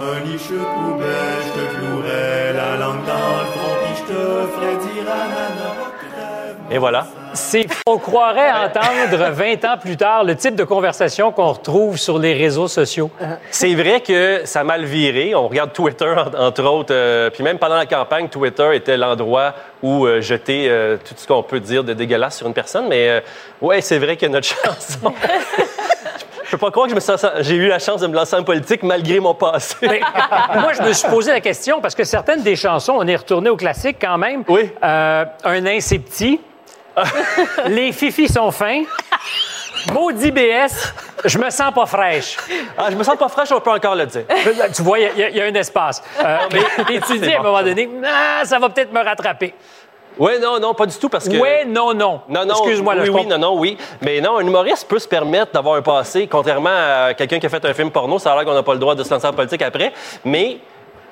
Un liche poubelle, je te clouerais la langue dans le front, puis je te ferais dire ananas. Rêve Et voilà. C'est, on croirait entendre [laughs] 20 ans plus tard le type de conversation qu'on retrouve sur les réseaux sociaux. C'est vrai que ça a mal viré. On regarde Twitter, en- entre autres. euh, puis même pendant la campagne, Twitter était l'endroit où euh, jeter euh, tout ce qu'on peut dire de dégueulasse sur une personne. Mais euh, ouais, c'est vrai que notre [laughs] chanson. Je peux pas croire que je me sens- j'ai eu la chance de me lancer en politique malgré mon passé. Mais, moi, je me suis posé la question parce que certaines des chansons, on est retourné au classique quand même. Oui. Euh, un nain, c'est petit. [laughs] Les fifis sont fins. Maudit BS, je me sens pas fraîche. Ah, je me sens pas fraîche, on peut encore le dire. Tu vois, il y, a- il y a un espace. Euh, mais et tu [laughs] dis à un moment donné, ah, ça va peut-être me rattraper. Oui, non, non, pas du tout parce que. Ouais, non, non. Non, non. Excuse-moi, là, oui, je oui, non, non, oui. Mais non, un humoriste peut se permettre d'avoir un passé, contrairement à quelqu'un qui a fait un film porno, ça a l'air qu'on n'a pas le droit de se lancer en politique après. Mais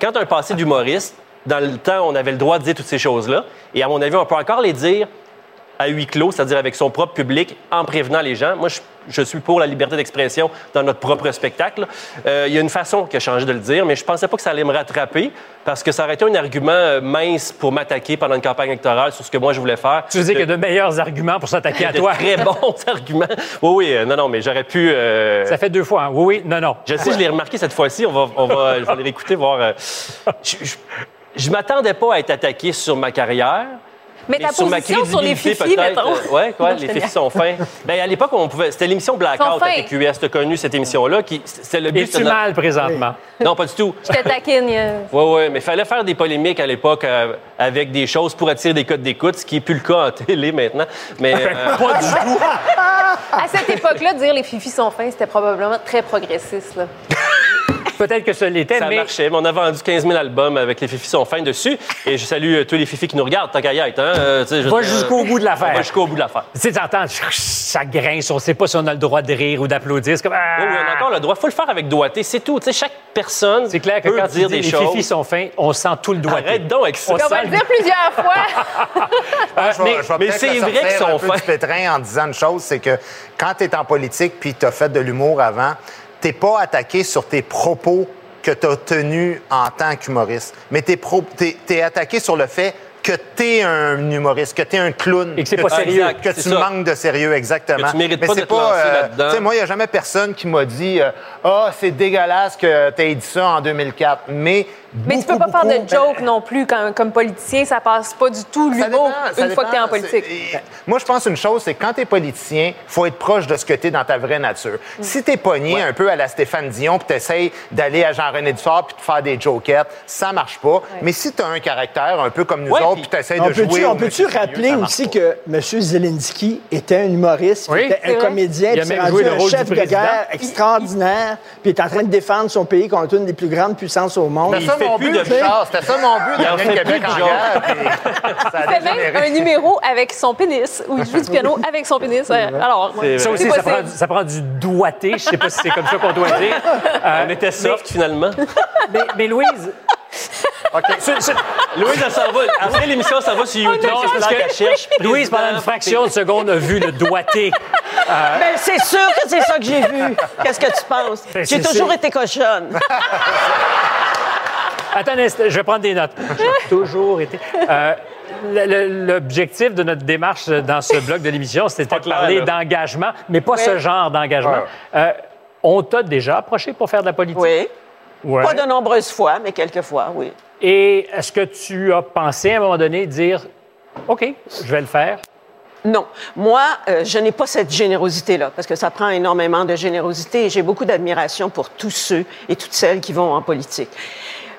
quand as un passé d'humoriste, dans le temps, on avait le droit de dire toutes ces choses-là. Et à mon avis, on peut encore les dire à huis clos, c'est-à-dire avec son propre public, en prévenant les gens. Moi, je, je suis pour la liberté d'expression dans notre propre spectacle. Euh, Il y a une façon qui a changé de le dire, mais je pensais pas que ça allait me rattraper parce que ça aurait été un argument euh, mince pour m'attaquer pendant une campagne électorale sur ce que moi je voulais faire. Tu dis qu'il y a de meilleurs arguments pour s'attaquer à [laughs] toi. très bons [laughs] arguments. Oui, oui, euh, non, non, mais j'aurais pu. euh, Ça fait deux fois. hein. Oui, oui, non, non. Je sais, je l'ai remarqué cette fois-ci. On va, on va, je vais les réécouter, voir. euh, Je, je, je m'attendais pas à être attaqué sur ma carrière. Mais ta sur ma position sur les fifis, peut-être, mettons. euh, ouais, quoi, les fifis sont fins. Ben, à l'époque, on pouvait. C'était l'émission Blackout à. TQS. Tu as connu cette émission-là. qui C'était le but. Es-tu mal présentement? Non, pas du tout. Je te taquine. euh. [laughs] Oui, oui, mais il fallait faire des polémiques à l'époque euh, avec des choses pour attirer des codes d'écoute, ce qui n'est plus le cas en télé maintenant. Mais euh, Pas du tout. À cette époque-là, dire les fifis sont fins, c'était probablement très progressiste. là. [laughs] Peut-être que ce l'était, ça mais marchait. Mais on a vendu 15 000 albums avec les fifis sont fins dessus. Et je salue euh, tous les fifis qui nous regardent, tant qu'à y être. Hein? Euh, tu je Va jusqu'au euh, bout de l'affaire. Va jusqu'au bout de l'affaire. tu sais, t'entends, ça grince, on sait pas si on a le droit de rire ou d'applaudir. C'est comme. ah! Oui, oui, on a encore le droit. Il faut le faire avec doigté, c'est tout. Tu sais, chaque personne C'est clair que peut quand tu dire dis des les choses. fifis sont fins, on sent tout le doigt. Arrête donc avec ça. On On va le dire plusieurs fois. [laughs] Ah, je vais- mais- je mais c'est vrai qu'ils sont fins. du pétrin en disant une chose, c'est que quand tu es en politique puis tu as fait de l'humour avant, t'es pas attaqué sur tes propos que tu as tenus en tant qu'humoriste, mais tu es, attaqué sur le fait que tu es un humoriste, que tu es un clown. Et que c'est tu- pas sérieux. exact, Que tu ça. manques de sérieux, exactement. Que tu mérites Mais pas de te lancer là-dedans. tu sais, moi, il n'y a jamais personne qui m'a dit euh, Ah, c'est dégueulasse que tu aies dit ça en 2004. Mais. Mais tu peux beaucoup, pas faire beaucoup- de joke non plus comme, comme politicien. Ça passe pas du tout l'humour dépend, une fois que tu es en politique. Moi, je pense une chose, c'est que quand tu es politicien, faut être proche de ce que tu es dans ta vraie nature. Mm. Si tu es pogné un peu à la Stéphane Dion, puis tu essaies d'aller à Jean-René Dufort puis de faire des jokettes, ça marche pas. Mais si tu as un caractère un peu comme nous Ouais, autres, puis tu de jouer. on peut-tu rappeler aussi pas. que M. Zelensky était un humoriste, Oui, était c'est un vrai. comédien, puis s'est rendu un rôle chef de guerre extraordinaire, puis est en train de défendre son pays contre une des plus grandes puissances au monde. Fait plus de. C'était ça mon but Il en d'amener fait le Québec en guerre. ça fait même un numéro avec son pénis, où il joue du piano avec son pénis. Euh, Alors, Ça aussi, ça prend, ça prend du doigté. Je sais pas si c'est comme ça qu'on doit dire. Euh, [laughs] On était soft, finalement. [laughs] mais, mais Louise, Louise, elle s'en va. Après l'émission, ça va sur YouTube. C'est que qu'elle cherche. Louise, pendant une fraction de seconde, a vu le doigté. Ben, c'est sûr que c'est ça que j'ai vu. Qu'est-ce que tu penses? Ben, J'ai toujours été cochonne. [laughs] Attends, un instant, je vais prendre des notes. J'ai toujours été. Euh, L'objectif de notre démarche dans ce bloc de l'émission, c'était de parler d'engagement, mais pas ce genre d'engagement. Euh, on t'a déjà approché pour faire de la politique? Oui. Ouais. Pas de nombreuses fois, mais quelques fois, oui. Et est-ce que tu as pensé à un moment donné dire OK, je vais le faire? Non. Moi, euh, je n'ai pas cette générosité-là, parce que ça prend énormément de générosité et j'ai beaucoup d'admiration pour tous ceux et toutes celles qui vont en politique.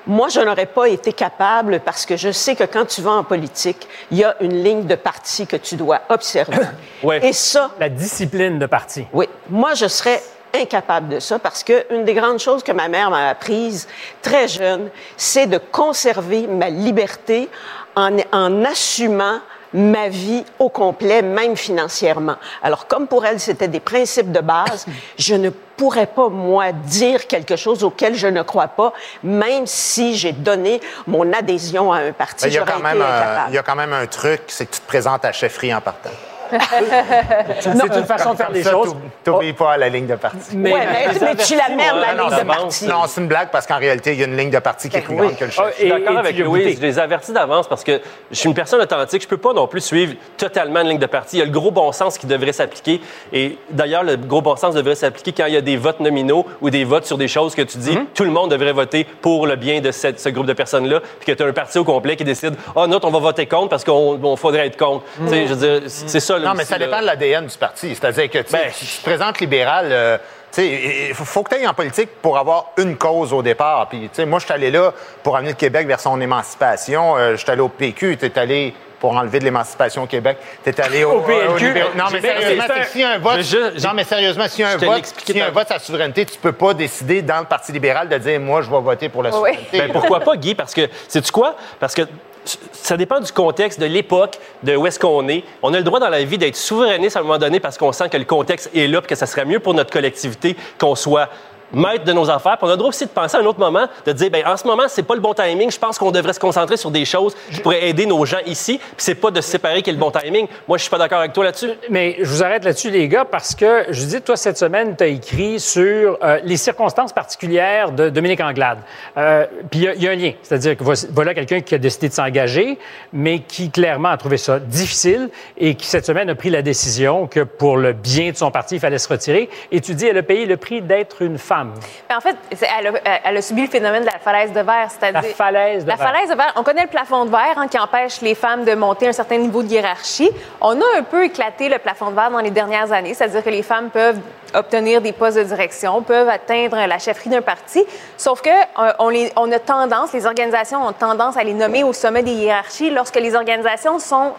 Moi, je n'aurais pas été capable parce que je sais que quand tu vas en politique, il y a une ligne de parti que tu dois observer. [coughs] Ouais. Et ça, La discipline de parti. oui. Moi, je serais incapable de ça parce que une des grandes choses que ma mère m'a apprises très jeune, c'est de conserver ma liberté en, en assumant ma vie au complet, même financièrement. Alors, comme pour elle, c'était des principes de base, [laughs] je ne pourrais pas, moi, dire quelque chose auquel je ne crois pas, même si j'ai donné mon adhésion à un parti. Ben, Il y, a quand même un, il y a quand même un truc, c'est que tu te présentes à chefferie en partant. [laughs] C'est une façon de faire les ça, choses. T'oublies pas la ligne de parti. Mais, Ouais, mais, mais tu la Ah, non, ligne de parti. Non, c'est une blague parce qu'en réalité, il y a une ligne de parti qui est Ben plus oui. grande que le chef. Ah, Je suis d'accord avec Louise. Je les avertis d'avance parce que je suis une personne authentique. Je peux pas non plus suivre totalement une ligne de parti. Il y a le gros bon sens qui devrait s'appliquer. Et d'ailleurs, le gros bon sens devrait s'appliquer quand il y a des votes nominaux ou des votes sur des choses que tu dis, Mhm. tout le monde devrait voter pour le bien de cette- ce groupe de personnes-là. Puis que tu as un parti au complet qui décide, ah, notre, on va voter contre parce qu'on on faudrait être contre. Sais, je veux dire, c'est ça. Non, mais ça là. dépend de l'ADN du parti. C'est-à-dire que tu sais, Ben, si tu te présentes libéral, euh, tu sais, il faut, que tu ailles en politique pour avoir une cause au départ. Puis, tu sais, moi, je suis allé là pour amener le Québec vers son émancipation. Euh, je suis allé au PQ, tu es allé pour enlever de l'émancipation au Québec. Tu es allé au, Au PLQ. Non, mais sérieusement, c'est un- y a vote, Je- je- non, mais sérieusement, s'il y a un te vote, y a un la souveraineté, tu peux pas décider dans le Parti libéral de dire, moi, je vais voter pour la Oui. souveraineté. Ben, pourquoi pas, Guy? Parce que, sais-tu quoi? Parce que ça dépend du contexte, de l'époque, de où est-ce qu'on est. On a le droit dans la vie d'être souverainiste à un moment donné parce qu'on sent que le contexte est là, puis que ça serait mieux pour notre collectivité qu'on soit maître de nos affaires. Puis on a le droit aussi de penser à un autre moment, de dire, ben en ce moment, c'est pas le bon timing. Je pense qu'on devrait se concentrer sur des choses qui pourraient aider nos gens ici. Puis c'est pas de se séparer qui est le bon timing. Moi, je suis pas d'accord avec toi là-dessus. Mais je vous arrête là-dessus, les gars, parce que, je dis, toi, cette semaine, tu as écrit sur euh, les circonstances particulières de Dominique Anglade. Euh, Puis il y y, a un lien. C'est-à-dire que voilà quelqu'un qui a décidé de s'engager, mais qui clairement a trouvé ça difficile et qui, cette semaine, a pris la décision que pour le bien de son parti, il fallait se retirer. Et tu dis, elle a payé le prix d'être une femme. Femme. Mais en fait, elle a, elle a subi le phénomène de la falaise de verre, c'est-à-dire... La falaise de La verre. falaise de verre, on connaît le plafond de verre hein, qui empêche les femmes de monter un certain niveau de hiérarchie. On a un peu éclaté le plafond de verre dans les dernières années, c'est-à-dire que les femmes peuvent obtenir des postes de direction, peuvent atteindre la chefferie d'un parti, sauf que euh, on, les- on a tendance, les organisations ont tendance à les nommer au sommet des hiérarchies lorsque les organisations sont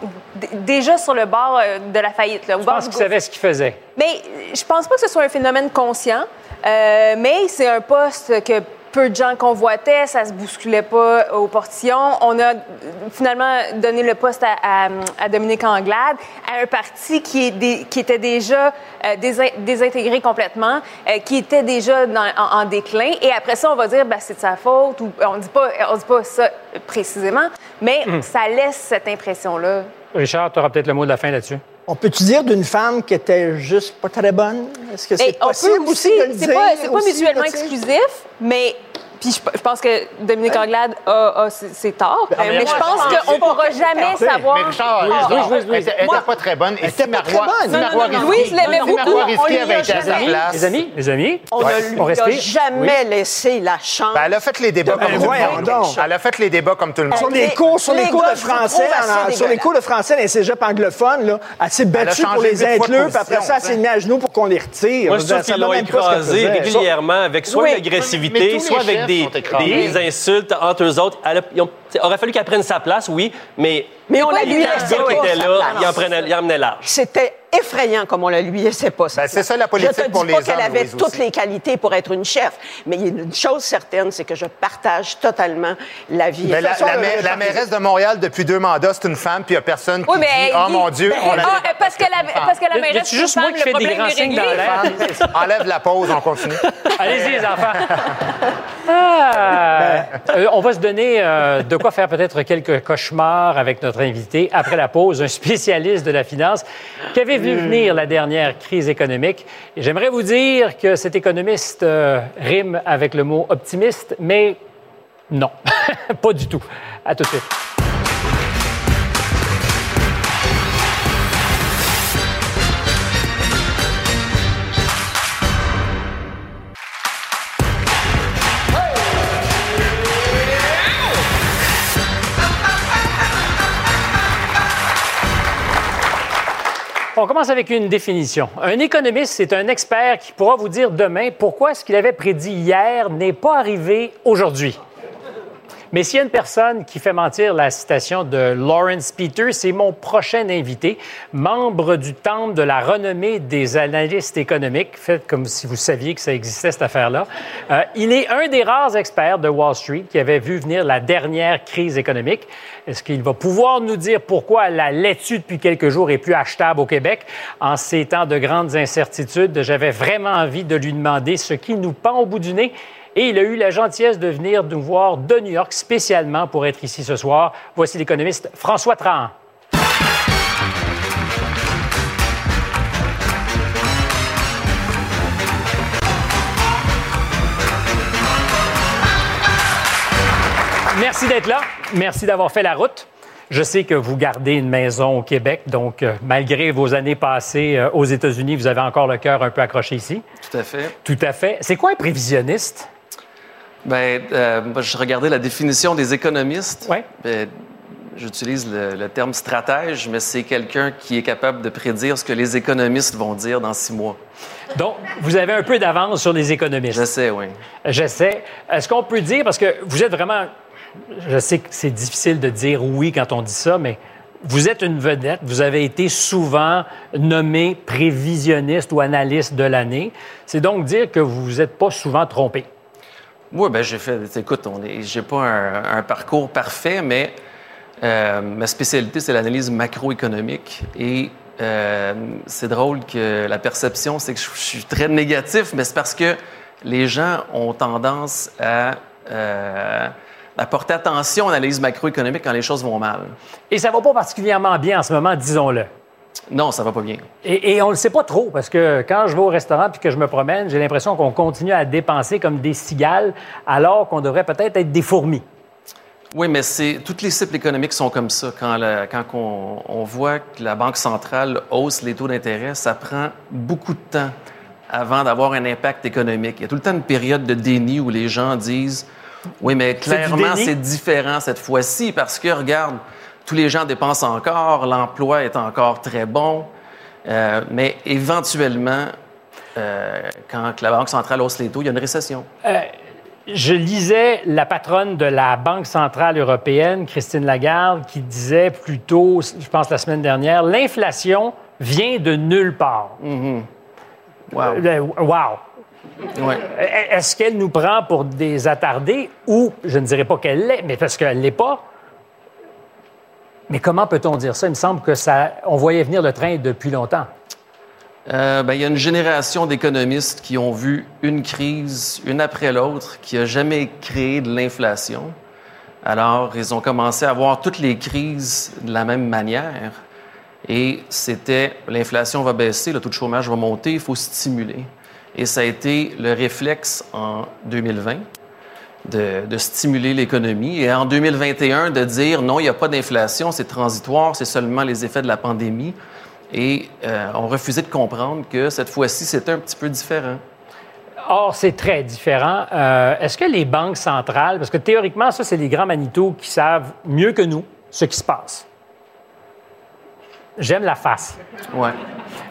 déjà sur le bord euh, de la faillite. Là, au Je bord pense qu'ils savaient ce qu'ils faisaient? Mais je pense pas que ce soit un phénomène conscient, euh, mais c'est un poste que peu de gens convoitaient, ça se bousculait pas au portillon. On a euh, finalement donné le poste à, à- à Dominique Anglade, à un parti qui, est dé- qui était déjà euh, désin- désintégré complètement, euh, qui était déjà dans- en, en déclin. Et après ça, on va dire, ben, c'est de sa faute, ou on dit pas, on dit pas ça précisément, mais Hmm. ça laisse cette impression-là. Richard, tu auras peut-être le mot de la fin là-dessus. On peut-tu dire d'une femme qui était juste pas très bonne? Est-ce que c'est possible peut aussi, de le c'est dire? pas, c'est pas aussi, mutuellement sais? exclusif, mais puis je, je pense que Dominique Anglade a, a ses, ses torts, mais mais, moi, je pense qu'on pourra jamais savoir. Mais Richard, Ah, ah, elle était- elle était pas très bonne. Et si Marois, Louise l'aimait beaucoup, Risky lui avait été à sa jamais- place. Les amis, les amis, On ne lui on a jamais laissé la chance. Ben, elle a fait les débats comme tout le monde. Elle a fait les débats comme tout le monde. Sur les cours, sur les cours de français, sur les cours de français dans les cégeps anglophones, là, elle s'est battue pour les inclure, puis après ça, elle s'est mise à genoux pour qu'on les retire. Moi, Je trouve qu'ils l'ont écrasé régulièrement avec soit une agressivité, soit avec chefs des, des insultes entre eux autres. Elle a- ils ont- il aurait fallu qu'elle prenne sa place, oui, mais Mais on la lui laissait pas était là, il en prenait, il en menait large. C'était effrayant comme on la lui laissait pas. Ben, c'est ça, la politique Je te dis pas qu'elle avait Louise, toutes aussi. les qualités pour être une chef, mais il y a une chose certaine, c'est que je partage totalement la vie. Mais la, la le- ma- la mairesse de Montréal, depuis deux mandats, c'est une femme, puis il n'y a personne qui Oui, mais dit Oh mon Dieu, Ben, on la ah, parce que la, parce que la mairesse y a-tu est juste moi qui fais le des grands signes dans l'air? [laughs] Enlève la pause, on continue. Allez-y, les enfants. [laughs] Ah, euh, on va se donner euh, de quoi faire peut-être quelques cauchemars avec notre invité après la pause, un spécialiste de la finance qui avait vu venir la dernière crise économique. Et J'aimerais vous dire que cet économiste euh, rime avec le mot optimiste, mais non, [laughs] pas du tout. À tout de suite. On commence avec une définition. Un économiste, c'est un expert qui pourra vous dire demain pourquoi ce qu'il avait prédit hier n'est pas arrivé aujourd'hui. Mais s'il y a une personne qui fait mentir la citation de Lawrence Peters, c'est mon prochain invité, membre du Temple de la renommée des analystes économiques. Faites comme si vous saviez que ça existait, cette affaire-là. Euh, il est un des rares experts de Wall Street qui avait vu venir la dernière crise économique. Est-ce qu'il va pouvoir nous dire pourquoi la laitue depuis quelques jours est plus achetable au Québec? En ces temps de grandes incertitudes? J'avais vraiment envie de lui demander ce qui nous pend au bout du nez. Et il a eu la gentillesse de venir nous voir de New York spécialement pour être ici ce soir. Voici l'économiste François Trahan. Merci d'être là. Merci d'avoir fait la route. Je sais que vous gardez une maison au Québec, donc euh, malgré vos années passées euh, aux États-Unis, vous avez encore le cœur un peu accroché ici. Tout à fait. Tout à fait. C'est quoi un prévisionniste? Ben, euh, moi, je regardais la définition des économistes. Ouais. Ben, J'utilise le, le terme stratège, mais c'est quelqu'un qui est capable de prédire ce que les économistes vont dire dans six mois. Donc, vous avez un peu d'avance sur les économistes. Je sais, oui. J'essaie. Est-ce qu'on peut dire, parce que vous êtes vraiment, je sais que c'est difficile de dire oui quand on dit ça, mais vous êtes une vedette, vous avez été souvent nommé prévisionniste ou analyste de l'année. C'est donc dire que vous vous êtes pas souvent trompé. Moi, ben, j'ai fait. Écoute, j'ai pas un, parcours parfait, mais euh, ma spécialité, c'est l'analyse macroéconomique. Et euh, c'est drôle que la perception, c'est que je, suis très négatif, mais c'est parce que les gens ont tendance à, euh, porter attention à l'analyse macroéconomique quand les choses vont mal. Et ça va pas particulièrement bien en ce moment, disons-le. Non, ça va pas bien. Et, et on le sait pas trop parce que quand je vais au restaurant puis que je me promène, j'ai l'impression qu'on continue à dépenser comme des cigales alors qu'on devrait peut-être être des fourmis. Oui, mais c'est toutes les cycles économiques sont comme ça. Quand, la- quand on, on voit que la Banque centrale hausse les taux d'intérêt, ça prend beaucoup de temps avant d'avoir un impact économique. Il y a tout le temps une période de déni où les gens disent Oui, mais clairement, c'est différent cette fois-ci parce que, regarde, tous les gens dépensent encore, l'emploi est encore très bon. Euh, mais éventuellement, euh, quand la Banque centrale hausse les taux, il y a une récession. Euh, je lisais la patronne de la Banque centrale européenne, Christine Lagarde, qui disait plus tôt, je pense la semaine dernière, l'inflation vient de nulle part. Wow. Euh, wow. Ouais. E- Est-ce qu'elle nous prend pour des attardés ou, je ne dirais pas qu'elle l'est, mais parce qu'elle ne l'est pas? Mais comment peut-on dire ça? Il me semble que ça, on voyait venir le train depuis longtemps. Euh, ben, il y a une génération d'économistes qui ont vu une crise, une après l'autre, qui n'a jamais créé de l'inflation. Alors, ils ont commencé à voir toutes les crises de la même manière. Et c'était l'inflation va baisser, le taux de chômage va monter, il faut stimuler. Et ça a été le réflexe en 2020 de, de stimuler l'économie. Et en 2021, de dire non, il n'y a pas d'inflation, c'est transitoire, c'est seulement les effets de la pandémie. Et euh, on refusait de comprendre que cette fois-ci, c'était un petit peu différent. Or, c'est très différent. Euh, Est-ce que les banques centrales, parce que théoriquement, ça, c'est les grands manitou qui savent mieux que nous ce qui se passe. J'aime la face. Ouais.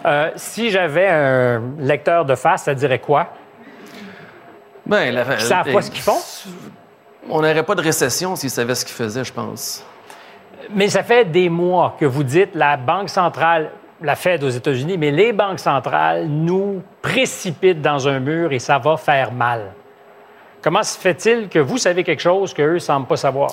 Euh, si j'avais un lecteur de face, ça dirait quoi? Ben, la, Ils savent pas ce qu'ils font? On n'aurait pas de récession s'ils savaient ce qu'ils faisaient, je pense. Mais ça fait des mois que vous dites la Banque centrale, la Fed aux États-Unis, mais les banques centrales nous précipitent dans un mur et ça va faire mal. Comment se fait-il que vous savez quelque chose qu'eux ne semblent pas savoir?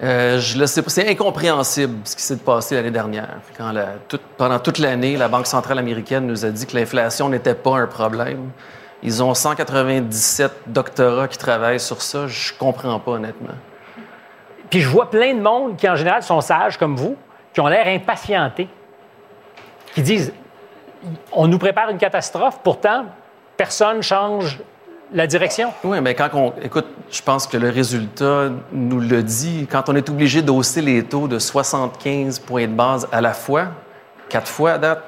Euh, je le sais pas. C'est incompréhensible ce qui s'est passé l'année dernière. Quand la- tout- pendant toute l'année, la Banque centrale américaine nous a dit que l'inflation n'était pas un problème. Ils ont 197 doctorats qui travaillent sur ça. Je comprends pas, honnêtement. Puis je vois plein de monde qui, en général, sont sages comme vous, qui ont l'air impatientés, qui disent on nous prépare une catastrophe, pourtant, personne change la direction. Oui, mais quand on. Écoute, je pense que le résultat nous le dit. Quand on est obligé d'hausser les taux de 75 points de base à la fois, quatre fois à date,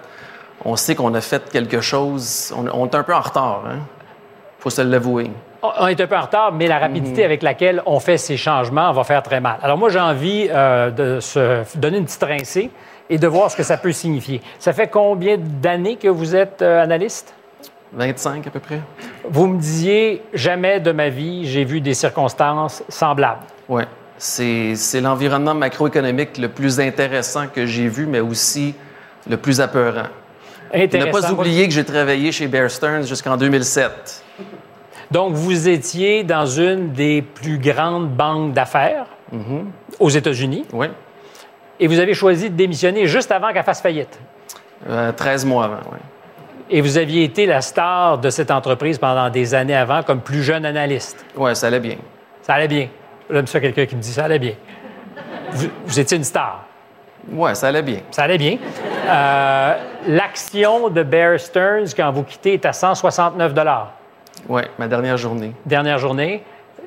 on sait qu'on a fait quelque chose. On, on est un peu en retard, hein? faut se l'avouer. On- On est un peu en retard, mais la Mhm. rapidité avec laquelle on fait ces changements va faire très mal. Alors moi, j'ai envie euh, de se donner une petite rincée et de voir ce que ça peut signifier. Ça fait combien d'années que vous êtes euh, analyste? 25 à peu près. Vous me disiez, jamais de ma vie, j'ai vu des circonstances semblables. Oui. C'est c'est l'environnement macroéconomique le plus intéressant que j'ai vu, mais aussi le plus apeurant. Ne Intéressant. pas oublier que j'ai travaillé chez Bear Stearns jusqu'en 2007. Donc, vous étiez dans une des plus grandes banques d'affaires aux États-Unis. Oui. Et vous avez choisi de démissionner juste avant qu'elle fasse faillite. Euh, 13 mois avant, oui. Et vous aviez été la star de cette entreprise pendant des années avant comme plus jeune analyste. Oui, ça allait bien. Ça allait bien. J'aime ça quelqu'un qui me dit ça allait bien. Vous, vous étiez une star. Oui, ça allait bien. Ça allait bien. Euh, L'action de Bear Stearns, quand vous quittez, est à 169 Oui, ma dernière journée. Dernière journée.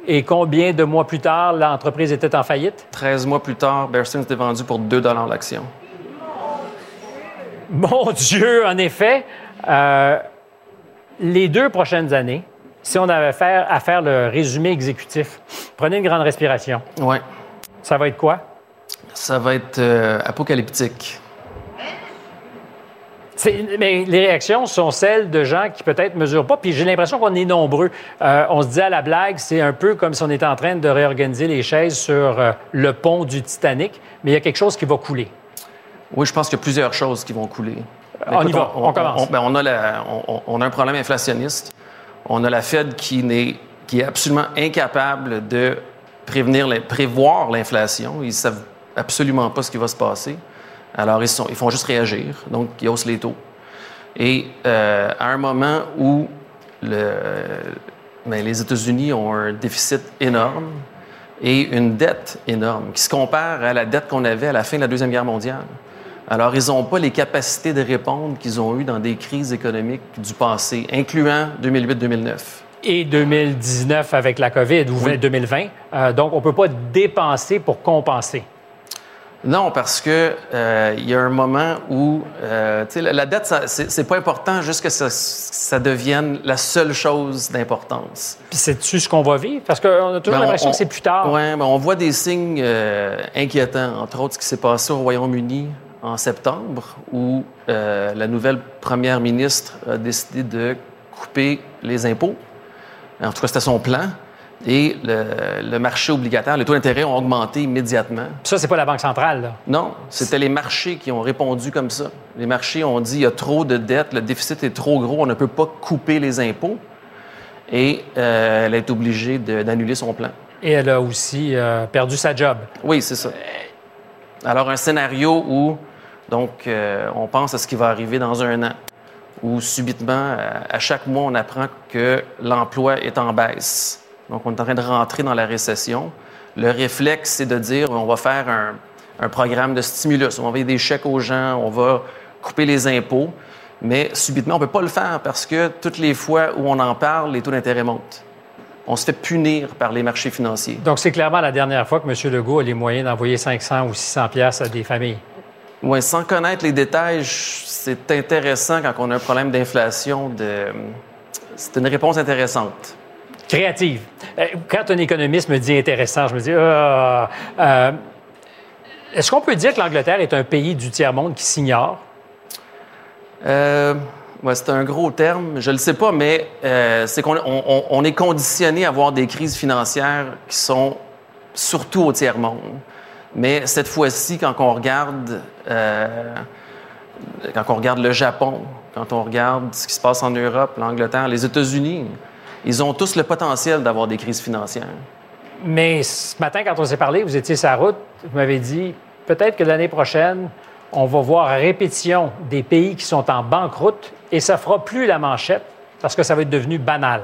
Et combien de mois plus tard, l'entreprise était en faillite? 13 mois plus tard, Bear Stearns était vendu pour 2 l'action. Mon [laughs] Dieu, en effet, euh, les deux prochaines années, si on avait à faire le résumé exécutif, prenez une grande respiration. Oui. Ça va être quoi? Ça va être euh, apocalyptique. Mais les réactions sont celles de gens qui peut-être mesurent pas. Puis j'ai l'impression qu'on est nombreux. Euh, on se dit à la blague, c'est un peu comme si on était en train de réorganiser les chaises sur euh, le pont du Titanic, mais il y a quelque chose qui va couler. Oui, je pense qu'il y a plusieurs choses qui vont couler. On y va, on commence. ben, on a la- on- a un problème inflationniste. On a la Fed qui, n'est- qui est absolument incapable de prévenir, prévoir l'inflation. Ils ne savent absolument pas ce qui va se passer. Alors, ils, sont, ils font juste réagir. Donc, ils haussent les taux. Et euh, à un moment où le, ben, les États-Unis ont un déficit énorme et une dette énorme qui se compare à la dette qu'on avait à la fin de la Deuxième Guerre mondiale. Alors, ils n'ont pas les capacités de répondre qu'ils ont eues dans des crises économiques du passé, incluant 2008-2009. Et 2019 avec la COVID ou 2020. Euh, donc, on ne peut pas dépenser pour compenser. Non, parce que euh, il y a un moment où euh, la, la dette, c'est pas important, juste que ça, ça devienne la seule chose d'importance. Puis c'est-tu ce qu'on va vivre? Parce qu'on a toujours Ben, l'impression on- que c'est plus tard. Oui, mais on voit des signes euh, inquiétants, entre autres ce qui s'est passé au Royaume-Uni en septembre, où la nouvelle première ministre a décidé de couper les impôts. En tout cas, c'était son plan. Et le, le marché obligataire, les taux d'intérêt ont augmenté immédiatement. Ça, c'est pas la Banque centrale, là. Non, c'était les marchés qui ont répondu comme ça. Les marchés ont dit il y a trop de dettes, le déficit est trop gros, on ne peut pas couper les impôts. Et euh, elle est obligée d'annuler son plan. Et elle a aussi euh, perdu sa job. Oui, c'est ça. Alors, un scénario où, donc, euh, on pense à ce qui va arriver dans un an, où subitement, à chaque mois, on apprend que l'emploi est en baisse. Donc, on est en train de rentrer dans la récession. Le réflexe, c'est de dire on va faire un, un programme de stimulus, on va envoyer des chèques aux gens, on va couper les impôts. Mais subitement, on ne peut pas le faire parce que toutes les fois où on en parle, les taux d'intérêt montent. On se fait punir par les marchés financiers. Donc, c'est clairement la dernière fois que M. Legault a les moyens d'envoyer 500 ou 600 pièces à des familles. Oui, sans connaître les détails, c'est intéressant quand on a un problème d'inflation. De... C'est une réponse intéressante. Créative. Euh, Quand un économiste me dit intéressant, je me dis, Ah, euh, est-ce qu'on peut dire que l'Angleterre est un pays du tiers-monde qui s'ignore? Euh, c'est un gros terme, je ne le sais pas, mais euh, c'est qu'on on- on- on est conditionné à avoir des crises financières qui sont surtout au tiers-monde. Mais cette fois-ci, quand on regarde, euh, quand on regarde le Japon, quand on regarde ce qui se passe en Europe, l'Angleterre, les États-Unis, ils ont tous le potentiel d'avoir des crises financières. Mais ce matin, quand on s'est parlé, vous étiez sur la route, vous m'avez dit peut-être que l'année prochaine, on va voir à répétition des pays qui sont en banqueroute et ça fera plus la manchette parce que ça va être devenu banal.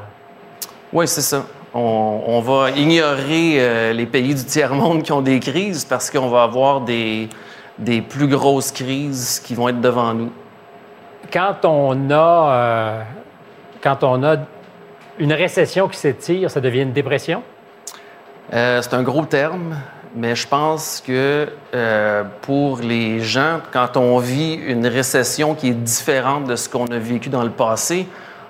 Oui, c'est ça. On, on va ignorer euh, les pays du tiers-monde qui ont des crises parce qu'on va avoir des, des plus grosses crises qui vont être devant nous. Quand on a, euh, quand on a une récession qui s'étire, ça devient une dépression? Euh, c'est un gros terme, mais je pense que euh, pour les gens, quand on vit une récession qui est différente de ce qu'on a vécu dans le passé,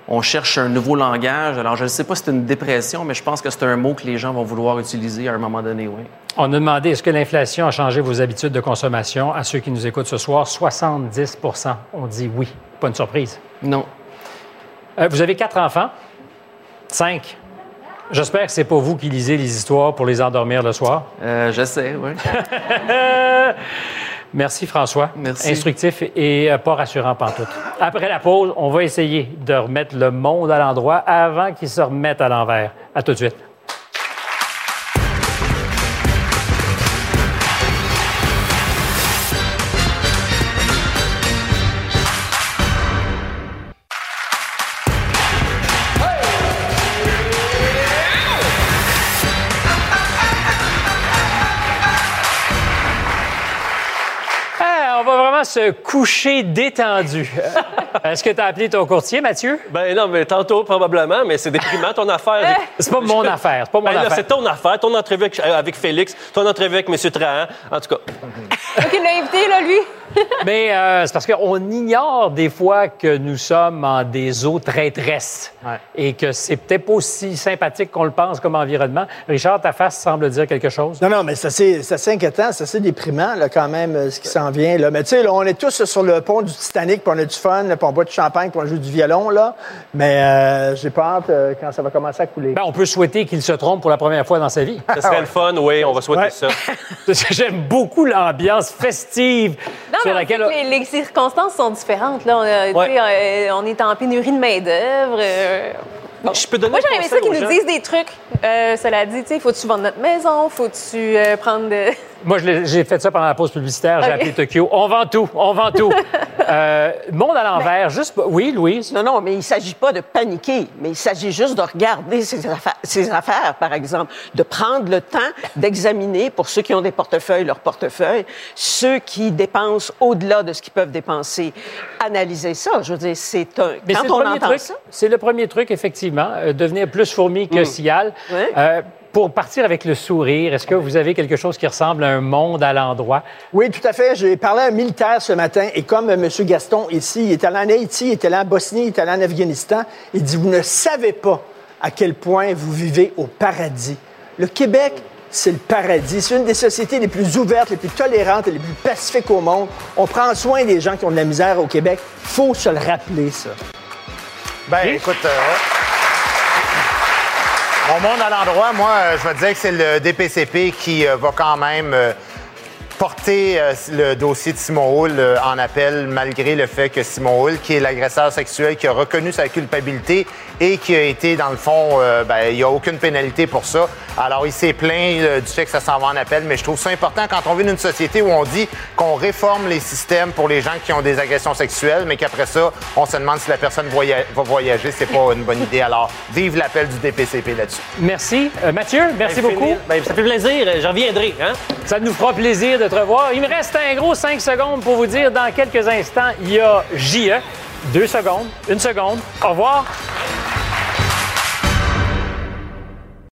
on cherche un nouveau langage. Alors, je ne sais pas si c'est une dépression, mais je pense que c'est un mot que les gens vont vouloir utiliser à un moment donné, oui. On a demandé est-ce que l'inflation a changé vos habitudes de consommation? À ceux qui nous écoutent ce soir, 70% ont dit oui. Pas une surprise. Non. Euh, vous avez quatre enfants? Cinq. J'espère que c'est pas vous qui lisez les histoires pour les endormir le soir. Euh, J'essaie, oui. [laughs] Merci François. Merci. Instructif et euh, pas rassurant pantoute. Après la pause, on va essayer de remettre le monde à l'endroit avant qu'il se remette à l'envers. À tout de suite. Se coucher détendu. [laughs] Est-ce que tu as appelé ton courtier, Mathieu? Ben non, mais tantôt, probablement, mais c'est déprimant, ton affaire. [laughs] C'est pas mon affaire. C'est pas mon Ben affaire. c'est ton affaire, ton entrevue avec, euh, avec Félix, ton entrevue avec M. Trahan. En tout cas, [laughs] OK, invité, là, lui. [laughs] Mais euh, c'est parce qu'on ignore des fois que nous sommes en des eaux traîtresses et que c'est peut-être pas aussi sympathique qu'on le pense comme environnement. Richard, ta face semble dire quelque chose. Non, non, mais c'est assez, c'est assez inquiétant, c'est assez déprimant, là, quand même, euh, ce qui s'en vient. Là. Mais tu sais, on est tous sur le pont du Titanic, puis on a du fun, puis on boit du champagne, puis on joue du violon, là. Mais euh, j'ai pas hâte euh, quand ça va commencer à couler. Ben, on peut souhaiter qu'il se trompe pour la première fois dans sa vie. ce serait [laughs] le fun, oui, on va souhaiter Ouais. ça. Parce [laughs] que J'aime beaucoup l'ambiance festive Non, sur mais laquelle... les, les circonstances sont différentes. Là. On, a- Ouais. euh, on est en pénurie de main-d'œuvre. euh, bon. Je peux donner Moi, aimé ça qu'ils nous disent des trucs. Euh, cela dit, tu sais, faut-tu vendre notre maison? Faut-tu euh, prendre de... Moi, j'ai fait ça pendant la pause publicitaire. J'ai appelé Tokyo. On vend tout. On vend tout. [laughs] Euh, monde à l'envers. Juste... Oui, Louise? Non, non, mais il ne s'agit pas de paniquer, mais il s'agit juste de regarder ses affaires, ses affaires, par exemple, de prendre le temps d'examiner, pour ceux qui ont des portefeuilles, leur portefeuille, ceux qui dépensent au-delà de ce qu'ils peuvent dépenser. Analyser ça, je veux dire, c'est un... Mais c'est Quand le on premier entend truc. ça... C'est le premier truc, effectivement, euh, devenir plus fourmi que cigale. Ouais. Euh, pour partir avec le sourire, est-ce que vous avez quelque chose qui ressemble à un monde à l'endroit? Oui, tout à fait. J'ai parlé à un militaire ce matin et comme M. Gaston ici, il est allé en Haïti, il est allé en Bosnie, il est allé en Afghanistan, il dit, vous ne savez pas à quel point vous vivez au paradis. Le Québec, c'est le paradis. C'est une des sociétés les plus ouvertes, les plus tolérantes et les plus pacifiques au monde. On prend soin des gens qui ont de la misère au Québec. faut se le rappeler, ça. Ben, écoute, euh, mon monde à l'endroit, moi, euh, je me disais que c'est le DPCP qui euh, va quand même euh, porter le dossier de Simon Hull en appel, malgré le fait que Simon Hull, qui est l'agresseur sexuel, qui a reconnu sa culpabilité et qui a été, dans le fond, euh, ben, il n'y a aucune pénalité pour ça. Alors, il s'est plaint euh, du fait que ça s'en va en appel, mais je trouve ça important quand on vit dans une société où on dit qu'on réforme les systèmes pour les gens qui ont des agressions sexuelles, mais qu'après ça, on se demande si la personne voya- va voyager. C'est pas une bonne idée. Alors, vive l'appel du DPCP là-dessus. Merci. Euh, Mathieu, merci Ben, beaucoup. Ben, ça fait plaisir. J'en reviendrai. Hein? Ça nous fera plaisir de te revoir. Il me reste un gros 5 secondes pour vous dire dans quelques instants, il y a JE deux secondes, une seconde. Au revoir.